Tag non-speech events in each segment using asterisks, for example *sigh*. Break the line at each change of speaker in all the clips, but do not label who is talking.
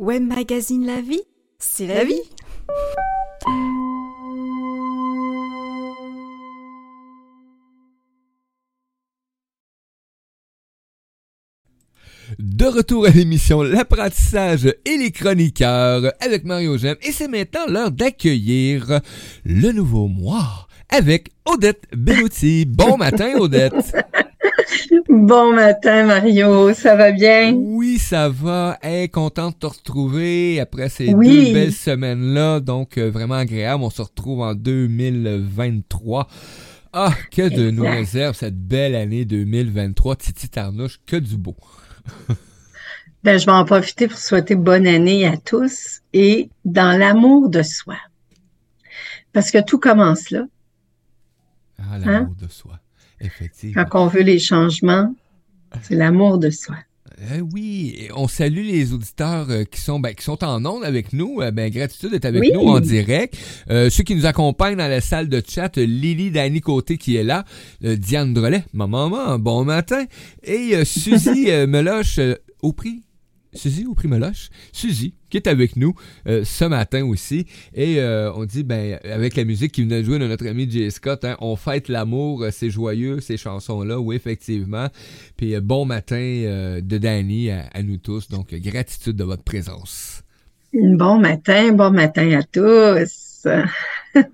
Web Magazine La Vie, c'est la, vie.
De retour à l'émission L'apprentissage et les chroniqueurs avec Mario Gem et c'est maintenant l'heure d'accueillir le nouveau mois avec Odette Bellotti. Bon matin Odette. *laughs*
Bon matin Mario, ça va bien?
Oui, ça va. Hey, content de te retrouver après ces deux belles semaines-là. Donc, euh, vraiment agréable. On se retrouve en 2023. Ah, que de nous réserve cette belle année 2023. Titi Tarnouche, que du beau. *laughs*
ben, je vais en profiter pour souhaiter bonne année à tous et dans l'amour de soi. Parce que tout commence là.
Ah, l'amour hein? de soi. Effectivement.
Quand on veut les changements, c'est l'amour de soi.
Eh oui, on salue les auditeurs euh, qui sont ben, qui sont en ondes avec nous. Euh, ben, gratitude d'être avec nous en direct. Euh, ceux qui nous accompagnent dans la salle de chat, Lily Dani Côté qui est là, Diane Drolet, maman, maman, bon matin, et Suzy *laughs* Meloche au prix Suzy au Primeloche, Suzy, qui est avec nous euh, ce matin aussi. Et euh, on dit, ben, avec la musique qui venait de jouer de notre ami Jay Scott, hein, on fête l'amour, euh, c'est joyeux, ces chansons-là, oui, effectivement. Puis bon matin de Danny à, nous tous. Donc, gratitude de votre présence.
Bon matin, bon matin à tous. *laughs*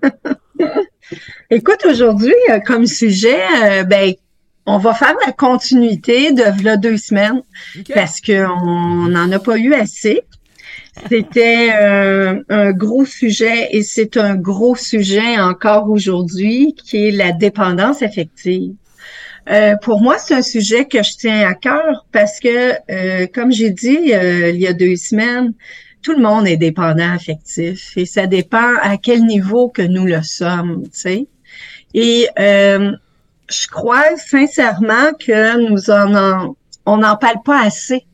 Écoute, aujourd'hui, comme sujet, ben, on va faire la continuité de là deux semaines parce qu'on n'en a pas eu assez. C'était euh, un gros sujet et c'est un gros sujet encore aujourd'hui qui est la dépendance affective. Euh, pour moi, c'est un sujet que je tiens à cœur parce que, euh, comme j'ai dit il y a deux semaines, tout le monde est dépendant affectif et ça dépend à quel niveau que nous le sommes, tu sais. Et je crois sincèrement que nous en, on n'en parle pas assez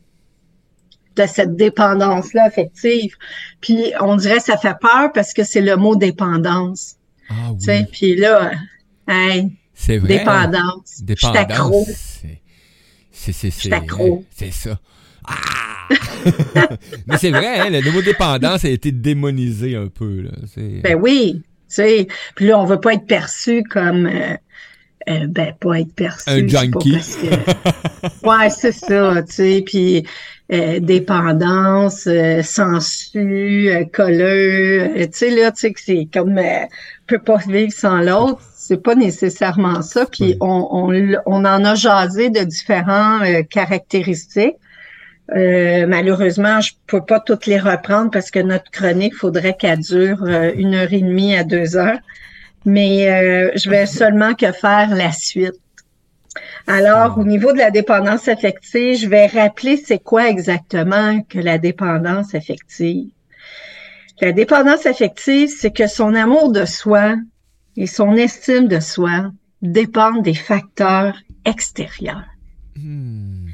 de cette dépendance-là affective. Puis on dirait que ça fait peur parce que c'est le mot dépendance. Ah oui. Puis là, hey,
c'est vrai.
Dépendance.
Dépendance. C'est c'est
c'est
ça. Ah! *laughs* Mais c'est vrai, hein, le mot dépendance a été démonisé un peu. Là.
Ben oui. Tu sais, puis là, on veut pas être perçu comme euh, euh, ben, pas être perçu.
Un junkie. *laughs*
ouais, c'est ça, tu sais, puis euh, dépendance, euh, sensu, euh, colleux, tu sais, là, tu sais, que c'est comme, peut pas vivre sans l'autre, c'est pas nécessairement ça, puis on, on, on, en a jasé de différentes caractéristiques. malheureusement, je peux pas toutes les reprendre parce que notre chronique faudrait qu'elle dure une heure et demie à deux heures mais euh, je vais seulement que faire la suite. Alors, au niveau de la dépendance affective, je vais rappeler c'est quoi exactement que la dépendance affective. La dépendance affective, c'est que son amour de soi et son estime de soi dépendent des facteurs extérieurs. Hmm.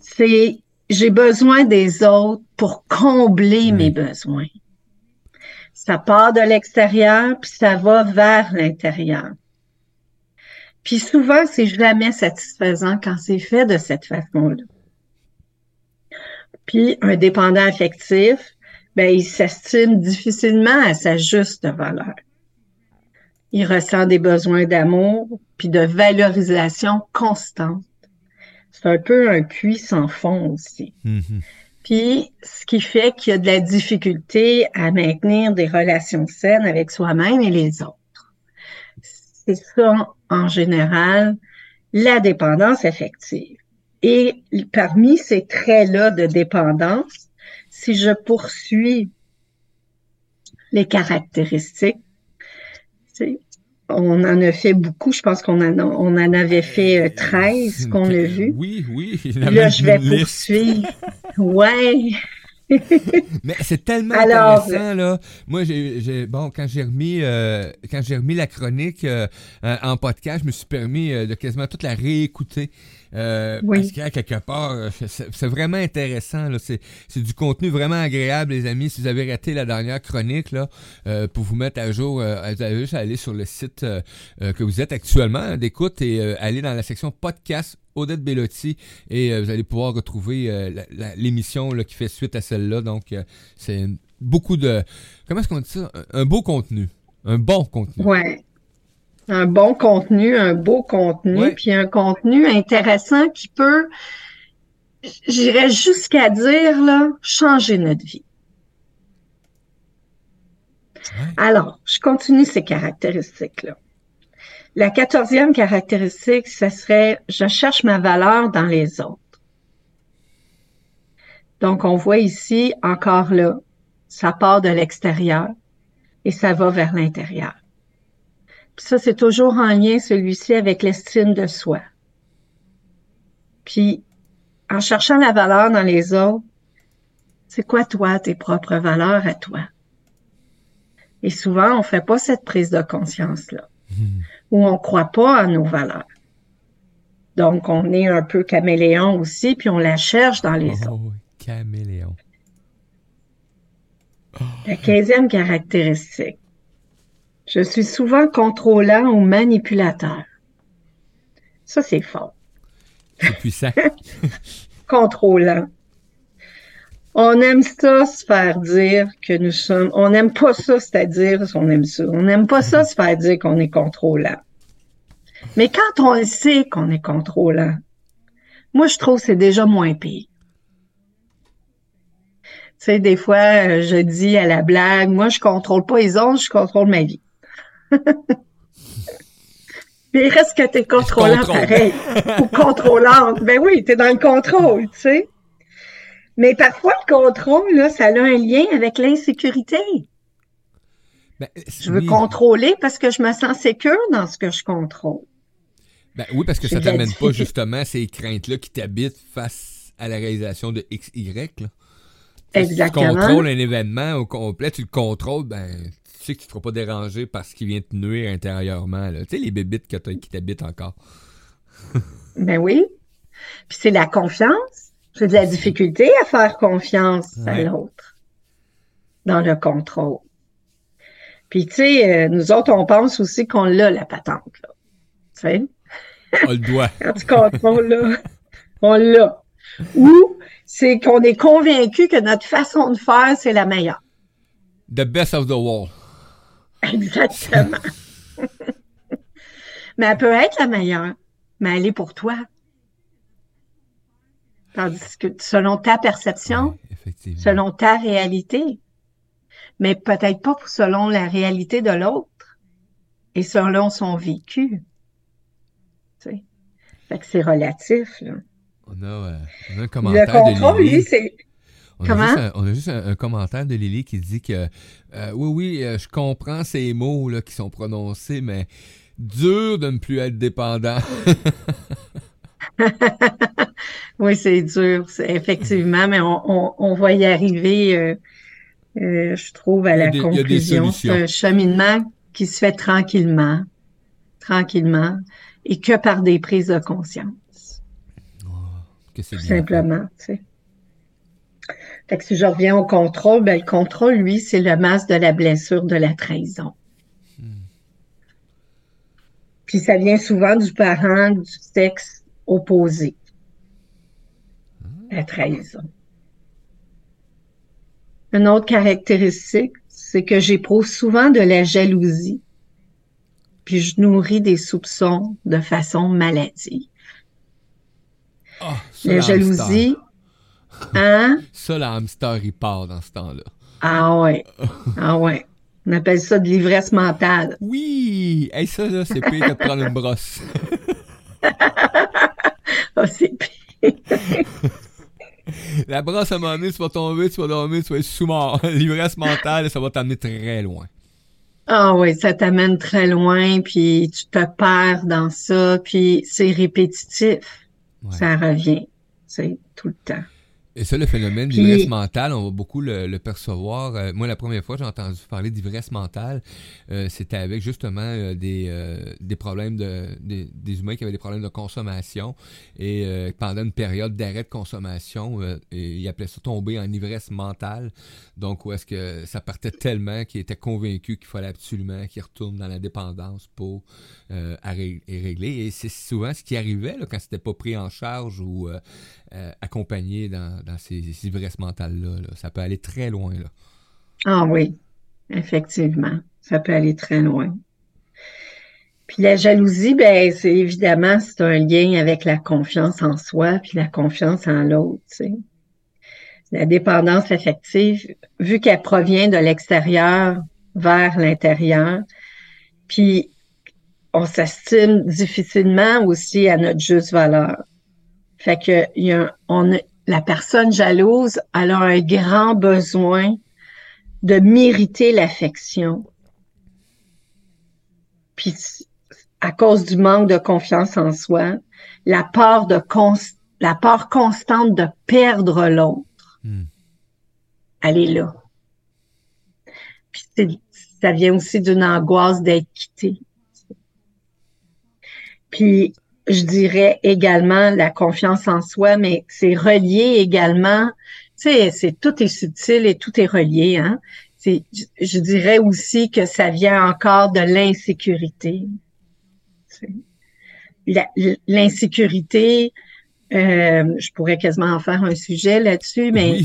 C'est j'ai besoin des autres pour combler mes besoins. Ça part de l'extérieur, puis ça va vers l'intérieur. Puis souvent, c'est jamais satisfaisant quand c'est fait de cette façon-là. Puis un dépendant affectif, ben, il s'estime difficilement à sa juste valeur. Il ressent des besoins d'amour, puis de valorisation constante. C'est un peu un puits sans fond aussi. Mm-hmm. Puis, ce qui fait qu'il y a de la difficulté à maintenir des relations saines avec soi-même et les autres. C'est ça, en général, la dépendance affective. Et parmi ces traits-là de dépendance, si je poursuis les caractéristiques, on en a fait beaucoup. Je pense qu'on en, on en avait fait 13 euh, qu'on a *laughs* vu.
Oui, oui.
Là, je vais poursuivre. ouais. *laughs*
Mais c'est tellement intéressant là. Moi, j'ai bon quand j'ai remis euh, quand j'ai remis la chronique euh, en podcast, je me suis permis de quasiment toute la réécouter Euh, Parce qu'à quelque part, euh, c'est vraiment intéressant. C'est du contenu vraiment agréable, les amis. Si vous avez raté la dernière chronique, là, euh, pour vous mettre à jour, euh, vous avez juste à aller sur le site que vous êtes actuellement d'écoute et aller dans la section podcast Odette Bellotti et vous allez pouvoir retrouver l'émission qui fait suite à celle-là. Donc, c'est beaucoup de... Comment est-ce qu'on dit ça? Un beau contenu. Un bon contenu.
Ouais un bon contenu, un beau contenu, puis un contenu intéressant qui peut, j'irais jusqu'à dire, là, changer notre vie. Alors, je continue ces caractéristiques-là. La quatorzième caractéristique, ce serait je cherche ma valeur dans les autres. Donc, on voit ici, encore là, ça part de l'extérieur et ça va vers l'intérieur ça, c'est toujours en lien, celui-ci, avec l'estime de soi. Puis, en cherchant la valeur dans les autres, c'est quoi toi, tes propres valeurs à toi? Et souvent, on fait pas cette prise de conscience-là, hmm. ou on croit pas à nos valeurs. Donc, on est un peu caméléon aussi, puis on la cherche dans les oh, autres.
Caméléon.
La quinzième caractéristique, je suis souvent contrôlant ou manipulateur. Ça, c'est fort.
C'est puissant. *laughs*
contrôlant. On aime ça se faire dire que nous sommes. On n'aime pas ça, c'est-à-dire on aime ça. On n'aime pas ça se faire dire qu'on est contrôlant. Mais quand on sait qu'on est contrôlant, moi je trouve que c'est déjà moins pire. Tu sais, des fois, je dis à la blague, moi je contrôle pas les autres, je contrôle ma vie. *laughs* Mais il reste que t'es contrôlant pareil. Ou contrôlante. Ben oui, t'es dans le contrôle, tu sais. Mais parfois, le contrôle, là, ça a un lien avec l'insécurité. Ben, je veux contrôler parce que je me sens sécure dans ce que je contrôle.
Ben, oui, parce que ça t'amène pas justement ces craintes-là qui t'habitent face à la réalisation de XY. Là.
Exactement.
Si tu contrôles un événement au complet, tu le contrôles, ben, tu sais que tu ne seras pas dérangé parce qu'il vient te nuire intérieurement. Tu sais, les bébites qui t'habitent encore. *laughs*
ben oui. Puis c'est la confiance. J'ai de la difficulté à faire confiance à l'autre dans le contrôle. Puis, tu sais, euh, nous autres, on pense aussi qu'on l'a, la patente, là. Tu sais?
On le doit. *laughs*
Quand tu contrôles, là, on l'a. Ou c'est qu'on est convaincu que notre façon de faire, c'est la meilleure.
The best of the world.
Exactement. *laughs* mais elle peut être la meilleure, mais elle est pour toi. Tandis que selon ta perception, selon ta réalité, mais peut-être pas selon la réalité de l'autre et selon son vécu. Tu sais? Fait que c'est relatif, là.
On a, euh, on a un commentaire
Le contrôle, lui, c'est
on A juste un, commentaire de Lily qui dit que euh, oui, oui, euh, je comprends ces mots là, qui sont prononcés, mais dur de ne plus être dépendant. *laughs*
oui, c'est dur, effectivement, mais on, va y arriver, euh, je trouve, à la conclusion. C'est un cheminement qui se fait tranquillement, tranquillement, et que par des prises de conscience. Oh, simplement, tu sais. Fait que si je reviens au contrôle, ben, le contrôle, lui, c'est le masque de la blessure de la trahison. Hmm. Puis ça vient souvent du parent du sexe opposé. La trahison. Une autre caractéristique, c'est que j'éprouve souvent de la jalousie, puis je nourris des soupçons de façon maladive.
Ah, la *laughs* jalousie,
Hein?
Ça, le hamster, il part dans ce temps-là.
Ah ouais. Ah ouais. On appelle ça de l'ivresse mentale.
Oui! Hey, ça, là, c'est pire que de prendre une brosse.
oh, *laughs* c'est pire. *laughs*
La brosse, à un moment donné, tu vas tomber, tu vas dormir, tu vas être sous-mort. L'ivresse mentale, ça va t'amener très loin.
Ah oui, ça t'amène très loin, puis tu te perds dans ça, puis c'est répétitif. Ça revient, c'est tout le temps.
Et ça, le phénomène d'ivresse mentale, on va beaucoup le, percevoir. Euh, moi, la première fois que j'ai entendu parler d'ivresse mentale, euh, c'était avec justement euh, des, des problèmes de des, des, humains qui avaient des problèmes de consommation et pendant une période d'arrêt de consommation, et ils appelaient ça tomber en ivresse mentale. Donc, où est-ce que ça partait tellement qu'ils étaient convaincus qu'il fallait absolument qu'ils retournent dans la dépendance pour régler. Et c'est souvent ce qui arrivait là, quand c'était pas pris en charge ou accompagné dans dans ces, ivresses mentales-là. Ça peut aller très loin. Là.
Ah oui, effectivement. Ça peut aller très loin. Puis la jalousie, ben, c'est évidemment, c'est un lien avec la confiance en soi puis la confiance en l'autre. La dépendance affective, vu qu'elle provient de l'extérieur vers l'intérieur, puis on s'estime difficilement aussi à notre juste valeur. Fait que y a, on, la personne jalouse, elle a un grand besoin de mériter l'affection. Puis, à cause du manque de confiance en soi, la peur de la peur constante de perdre l'autre, hmm. elle est là. Puis ça vient aussi d'une angoisse d'être quitté. Puis je dirais également la confiance en soi, mais c'est relié également, tu sais, c'est tout est subtil et tout est relié, hein. C'est, je dirais aussi que ça vient encore de l'insécurité. L'insécurité, euh, je pourrais quasiment en faire un sujet là-dessus, mais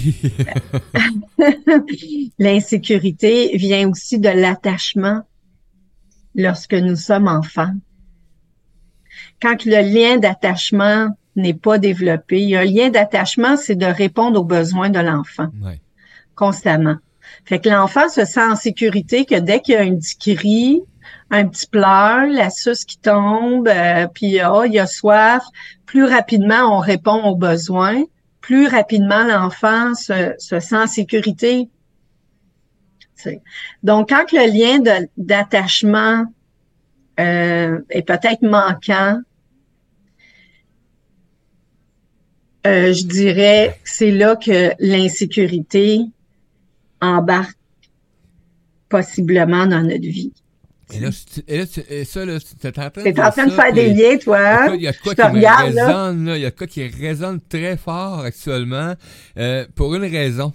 *laughs* l'insécurité vient aussi de l'attachement lorsque nous sommes enfants quand le lien d'attachement n'est pas développé, un lien d'attachement, c'est de répondre aux besoins de l'enfant constamment. Fait que l'enfant se sent en sécurité que dès qu'il y a un petit cri, un petit pleur, la suce qui tombe, euh, puis oh, il a soif, plus rapidement on répond aux besoins, plus rapidement l'enfant se, sent en sécurité. Donc, quand le lien d'attachement euh, est peut-être manquant, Euh, je dirais que c'est là que l'insécurité embarque possiblement dans notre vie.
Et là, et là ça, là,
t'es en train, de, en train de faire des liens, toi.
Il y a quoi qui résonne, là. Il y a quoi qui résonne très fort actuellement, euh, pour une raison.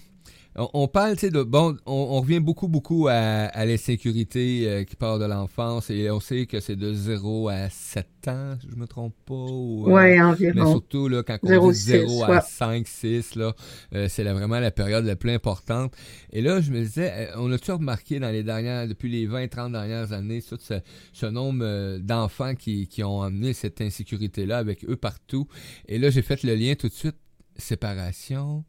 On, parle, tu sais, de bon, on, revient beaucoup, beaucoup à, l'insécurité euh, qui part de l'enfance et on sait que c'est de 0 à 7 ans, si je me trompe pas. Ou,
euh, ouais, environ.
Mais surtout, là, quand on dit 0 à 5, 6, là, euh, c'est vraiment la période la plus importante. Et là, je me disais, on a-tu remarqué dans les dernières, depuis les 20, 30 dernières années, tout ce, ce nombre d'enfants qui, qui ont amené cette insécurité-là avec eux partout? Et là, j'ai fait le lien tout de suite, séparation,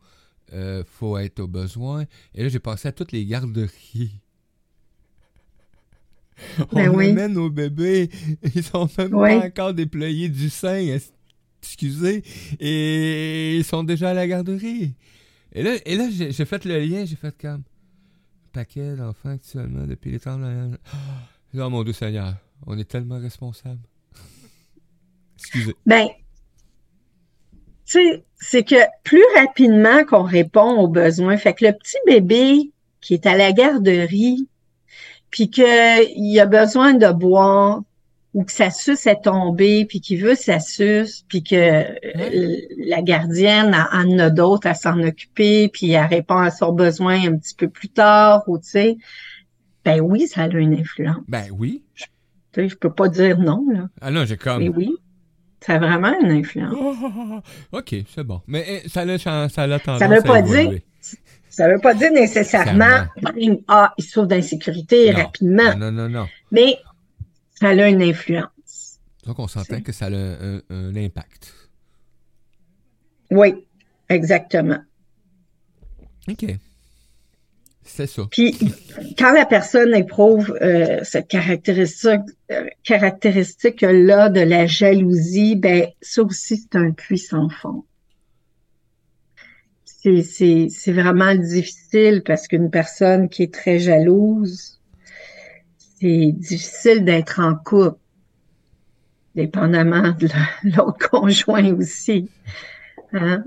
euh, faut être au besoin. Et là, j'ai pensé à toutes les garderies. *laughs*
Ben
On amène nos bébés, ils sont même pas encore déployés du sein, excusez, et ils sont déjà à la garderie. Et là, et là j'ai fait le lien, j'ai fait comme paquet d'enfants actuellement depuis les temps de Oh mon Dieu Seigneur, on est tellement responsables. *laughs* Excusez.
Ben, c'est que plus rapidement qu'on répond aux besoins, fait que le petit bébé qui est à la garderie, puis qu'il a besoin de boire ou que sa suce est tombée, puis qu'il veut sa suce, puis que euh, la gardienne en a d'autres à s'en occuper, puis elle répond à son besoin un petit peu plus tard, ou tu sais, ben oui, ça a une influence.
Ben oui.
Je, tu sais, je peux pas dire non, là.
Ah non, j'ai comme...
Mais oui. Ça a vraiment une influence. *laughs*
OK, c'est bon. Mais eh, ça a, ça a tendance
ça veut pas dire, Ça veut pas dire nécessairement ah, il souffre d'insécurité rapidement.
Non, non, non.
Mais ça a une influence.
Donc, on s'entend que ça a un, un impact.
Oui, exactement.
OK. C'est ça.
Puis, quand la personne éprouve euh, cette caractéristique, euh, caractéristique-là de la jalousie, ben ça aussi, c'est un puissant fond. C'est vraiment difficile parce qu'une personne qui est très jalouse, c'est difficile d'être en couple, dépendamment de *laughs* l'autre conjoint aussi. Hein?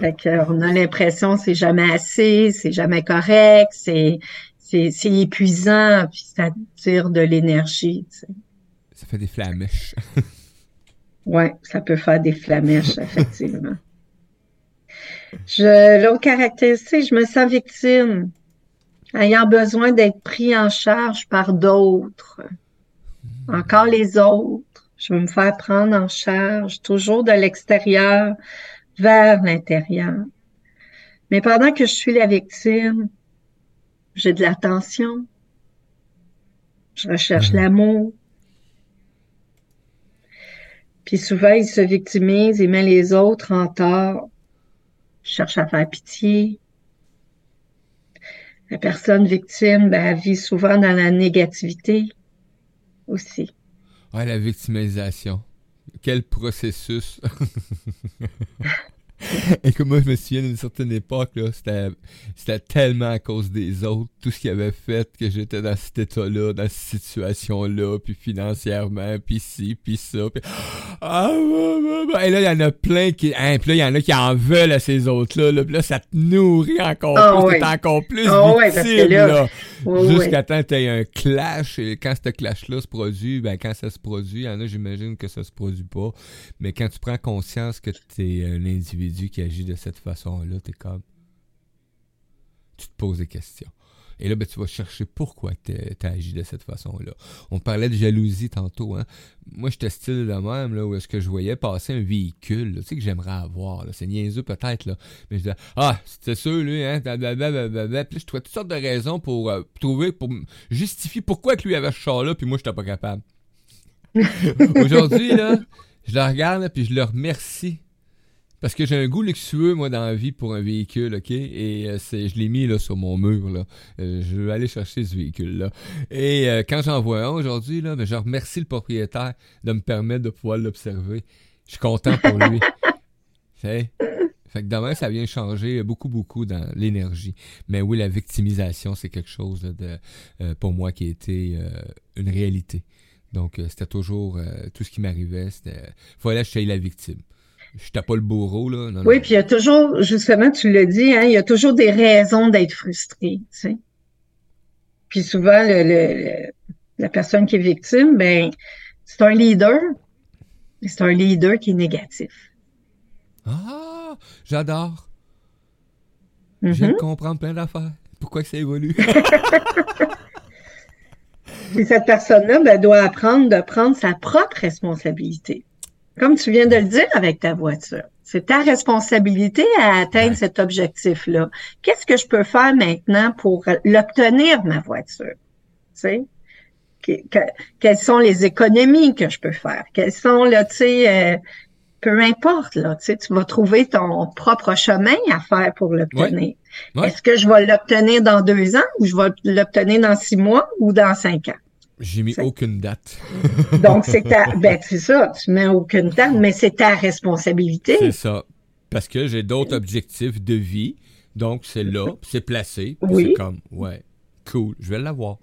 Fait on a l'impression que c'est jamais assez, c'est jamais correct, c'est c'est épuisant, puis ça tire de l'énergie. Tu sais.
Ça fait des flamèches. *laughs*
oui, ça peut faire des flamèches, *laughs* effectivement. L'autre caractéristique, je me sens victime, ayant besoin d'être pris en charge par d'autres. Encore les autres. Je veux me faire prendre en charge, toujours de l'extérieur vers l'intérieur. Mais pendant que je suis la victime, j'ai de l'attention, je recherche mhm. l'amour. Puis souvent, il se victimise et met les autres en tort. Je cherche à faire pitié. La personne victime, ben, elle vit souvent dans la négativité aussi.
Ouais, la victimisation. Quel processus. *laughs* Et que moi, je me souviens d'une certaine époque, là, c'était, c'était tellement à cause des autres, tout ce qu'ils avaient fait, que j'étais dans cet état-là, dans cette situation-là, puis financièrement, puis ci, puis ça, puis... Ah, Et là, il y en a plein qui... Hein, puis là, il y en a qui en veulent à ces autres-là, là, puis là, ça te nourrit encore oh, plus, t'es encore plus oh, victime, là. Jusqu'à temps que un clash, et quand ce clash-là se produit, ben quand ça se produit, il y en a, j'imagine que ça se produit pas, mais quand tu prends conscience que t'es un individu qui agit de cette façon-là, t'es comme. Tu te poses des questions. Et là, ben, tu vas chercher pourquoi tu as agi de cette façon-là. On parlait de jalousie tantôt. Hein? Moi, j'étais style de même, là, où est-ce que je voyais passer un véhicule, tu sais, que j'aimerais avoir. C'est niaiseux peut-être, là. Mais je disais, ah, c'était sûr, lui, hein, blablabla. Puis je trouvais toutes sortes de raisons pour euh, trouver, pour justifier pourquoi que lui avait ce char-là, puis moi, j'étais pas capable. *laughs* Aujourd'hui, là, je le regarde, puis je le remercie parce que j'ai un goût luxueux, moi, dans la vie pour un véhicule, OK? Et euh, c'est, je l'ai mis là, sur mon mur, là. Euh, je vais aller chercher ce véhicule-là. Et euh, quand j'en vois un aujourd'hui, là, ben, je remercie le propriétaire de me permettre de pouvoir l'observer. Je suis content pour lui. *laughs* fait, fait que demain, ça vient changer beaucoup, beaucoup dans l'énergie. Mais oui, la victimisation, c'est quelque chose de, pour moi qui a été une réalité. Donc, c'était toujours, tout ce qui m'arrivait, c'était, fallait que je la victime. Je n'étais pas le bourreau, là.
oui, puis il y a toujours, justement, tu l'as dit, hein, il y a toujours des raisons d'être frustré, tu sais. Puis souvent, le, la personne qui est victime, ben, c'est un leader, mais c'est un leader qui est négatif.
Ah, j'adore. Je mm-hmm. comprendre plein d'affaires. Pourquoi que ça évolue? *laughs*
Puis cette personne-là ben, doit apprendre de prendre sa propre responsabilité comme tu viens de le dire avec ta voiture. C'est ta responsabilité à atteindre cet objectif-là. Qu'est-ce que je peux faire maintenant pour l'obtenir, ma voiture? Tu sais? quelles sont les économies que je peux faire? Quelles sont, là, tu sais, euh, peu importe, là, tu sais, tu vas trouver ton propre chemin à faire pour l'obtenir. Est-ce que je vais l'obtenir dans deux ans ou je vais l'obtenir dans six mois ou dans cinq ans?
J'ai mis aucune date. *laughs*
Donc, c'est ta, ben, c'est ça, tu mets aucune date, mais c'est ta responsabilité.
C'est ça. Parce que j'ai d'autres objectifs de vie. Donc, c'est là, c'est placé. Oui. C'est comme, ouais, cool, je vais l'avoir.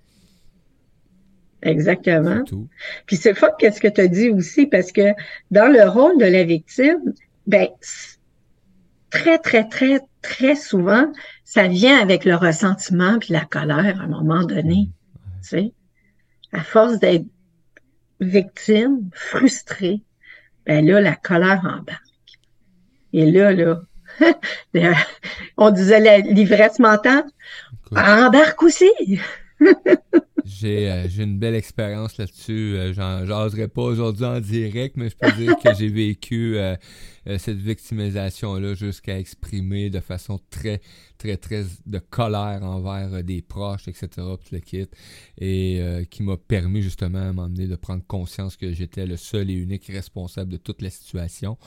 Exactement. Tout. Puis c'est fort qu'est-ce que tu as dit aussi, parce que dans le rôle de la victime, ben, très, très, très, très souvent, ça vient avec le ressentiment puis la colère à un moment donné. Tu sais? À force d'être victime, frustrée, ben là, la colère embarque. Et là, là, *laughs* on disait l'ivresse mentale, embarque aussi. *laughs*
j'ai, euh, j'ai une belle expérience là-dessus. Euh, j'en pas aujourd'hui en direct, mais je peux dire que j'ai vécu euh, cette victimisation-là jusqu'à exprimer de façon très très, très de colère envers euh, des proches, etc., tout le kit, et euh, qui m'a permis justement à m'emmener de prendre conscience que j'étais le seul et unique responsable de toute la situation,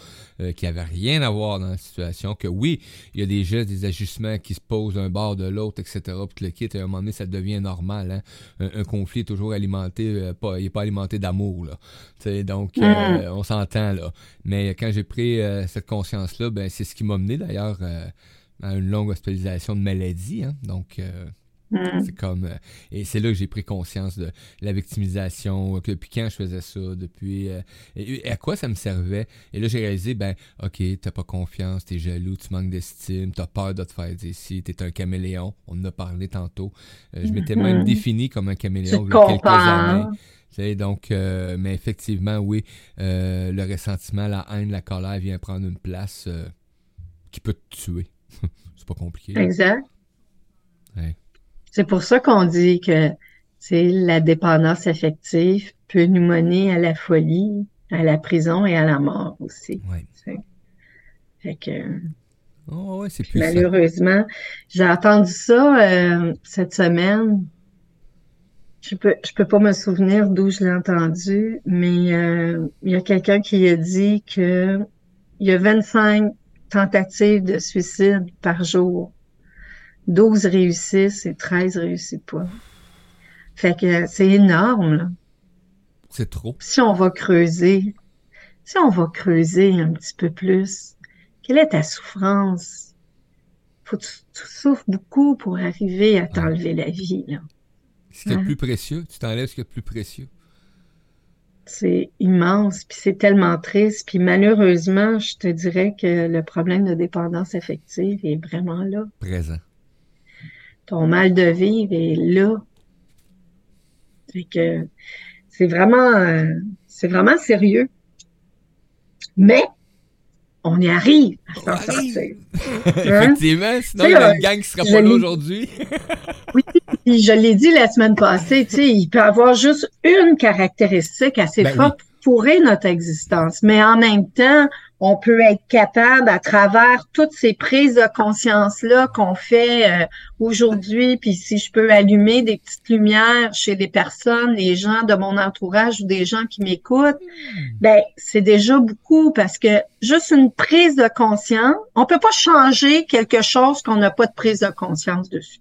euh, qui avait rien à voir dans la situation, que oui, il y a des gestes, des ajustements qui se posent d'un bord de l'autre, etc., tout le kit, et à un moment donné, ça devient normal, hein? un, conflit est toujours alimenté, pas, il n'est pas alimenté d'amour, là, donc mm. on s'entend, là, mais quand j'ai pris cette conscience-là, ben c'est ce qui m'a mené d'ailleurs à une longue hospitalisation de maladie. Hein? Donc, euh,
Mm.
C'est comme euh, et c'est là que j'ai pris conscience de la victimisation. que Depuis quand je faisais ça, depuis euh, et, et à quoi ça me servait? Et là j'ai réalisé ben ok t'as pas confiance, t'es jaloux, tu manques d'estime, t'as peur de te faire dire si t'es un caméléon. On en a parlé tantôt. Euh, je m'étais même
Mhm.
défini comme un caméléon il y a quelques
compares.
années. Donc, euh, mais effectivement, oui, euh, le ressentiment, la haine, la colère vient prendre une place euh, qui peut te tuer. *laughs* c'est pas compliqué.
Exact.
Ouais.
C'est pour ça qu'on dit que la dépendance affective peut nous mener à la folie, à la prison et à la mort aussi.
Ouais.
Fait que
Oh, ouais, c'est plus ça.
malheureusement, j'ai entendu ça euh, cette semaine. Je peux je peux pas me souvenir d'où je l'ai entendu, mais euh, il y a quelqu'un qui a dit que il y a 25 tentatives de suicide par jour. 12 réussissent et 13 réussissent pas. Fait que c'est énorme, là.
C'est trop.
Si on va creuser, si on va creuser un petit peu plus, quelle est ta souffrance? Faut que tu, tu souffres beaucoup pour arriver à t'enlever la vie, là.
Ce qui est plus précieux, tu t'enlèves ce qui est le plus précieux.
C'est immense, puis c'est tellement triste, puis malheureusement, je te dirais que le problème de dépendance affective est vraiment là.
Présent.
Ton mal de vivre est là. Fait que c'est vraiment, euh, c'est vraiment sérieux. Mais on y arrive. À s'en sortir.
Effectivement, sinon il y a une gang qui sera
je
pas là
l'ai-
aujourd'hui. *laughs*
Puis je l'ai dit la semaine passée, tu sais, il peut avoir juste une caractéristique assez
Ben
forte pour pourrir notre existence, mais en même temps, on peut être capable, à travers toutes ces prises de conscience-là qu'on fait euh, aujourd'hui, puis si je peux allumer des petites lumières chez les personnes, les gens de mon entourage ou des gens qui m'écoutent, ben c'est déjà beaucoup parce que juste une prise de conscience, on peut pas changer quelque chose qu'on n'a pas de prise de conscience dessus.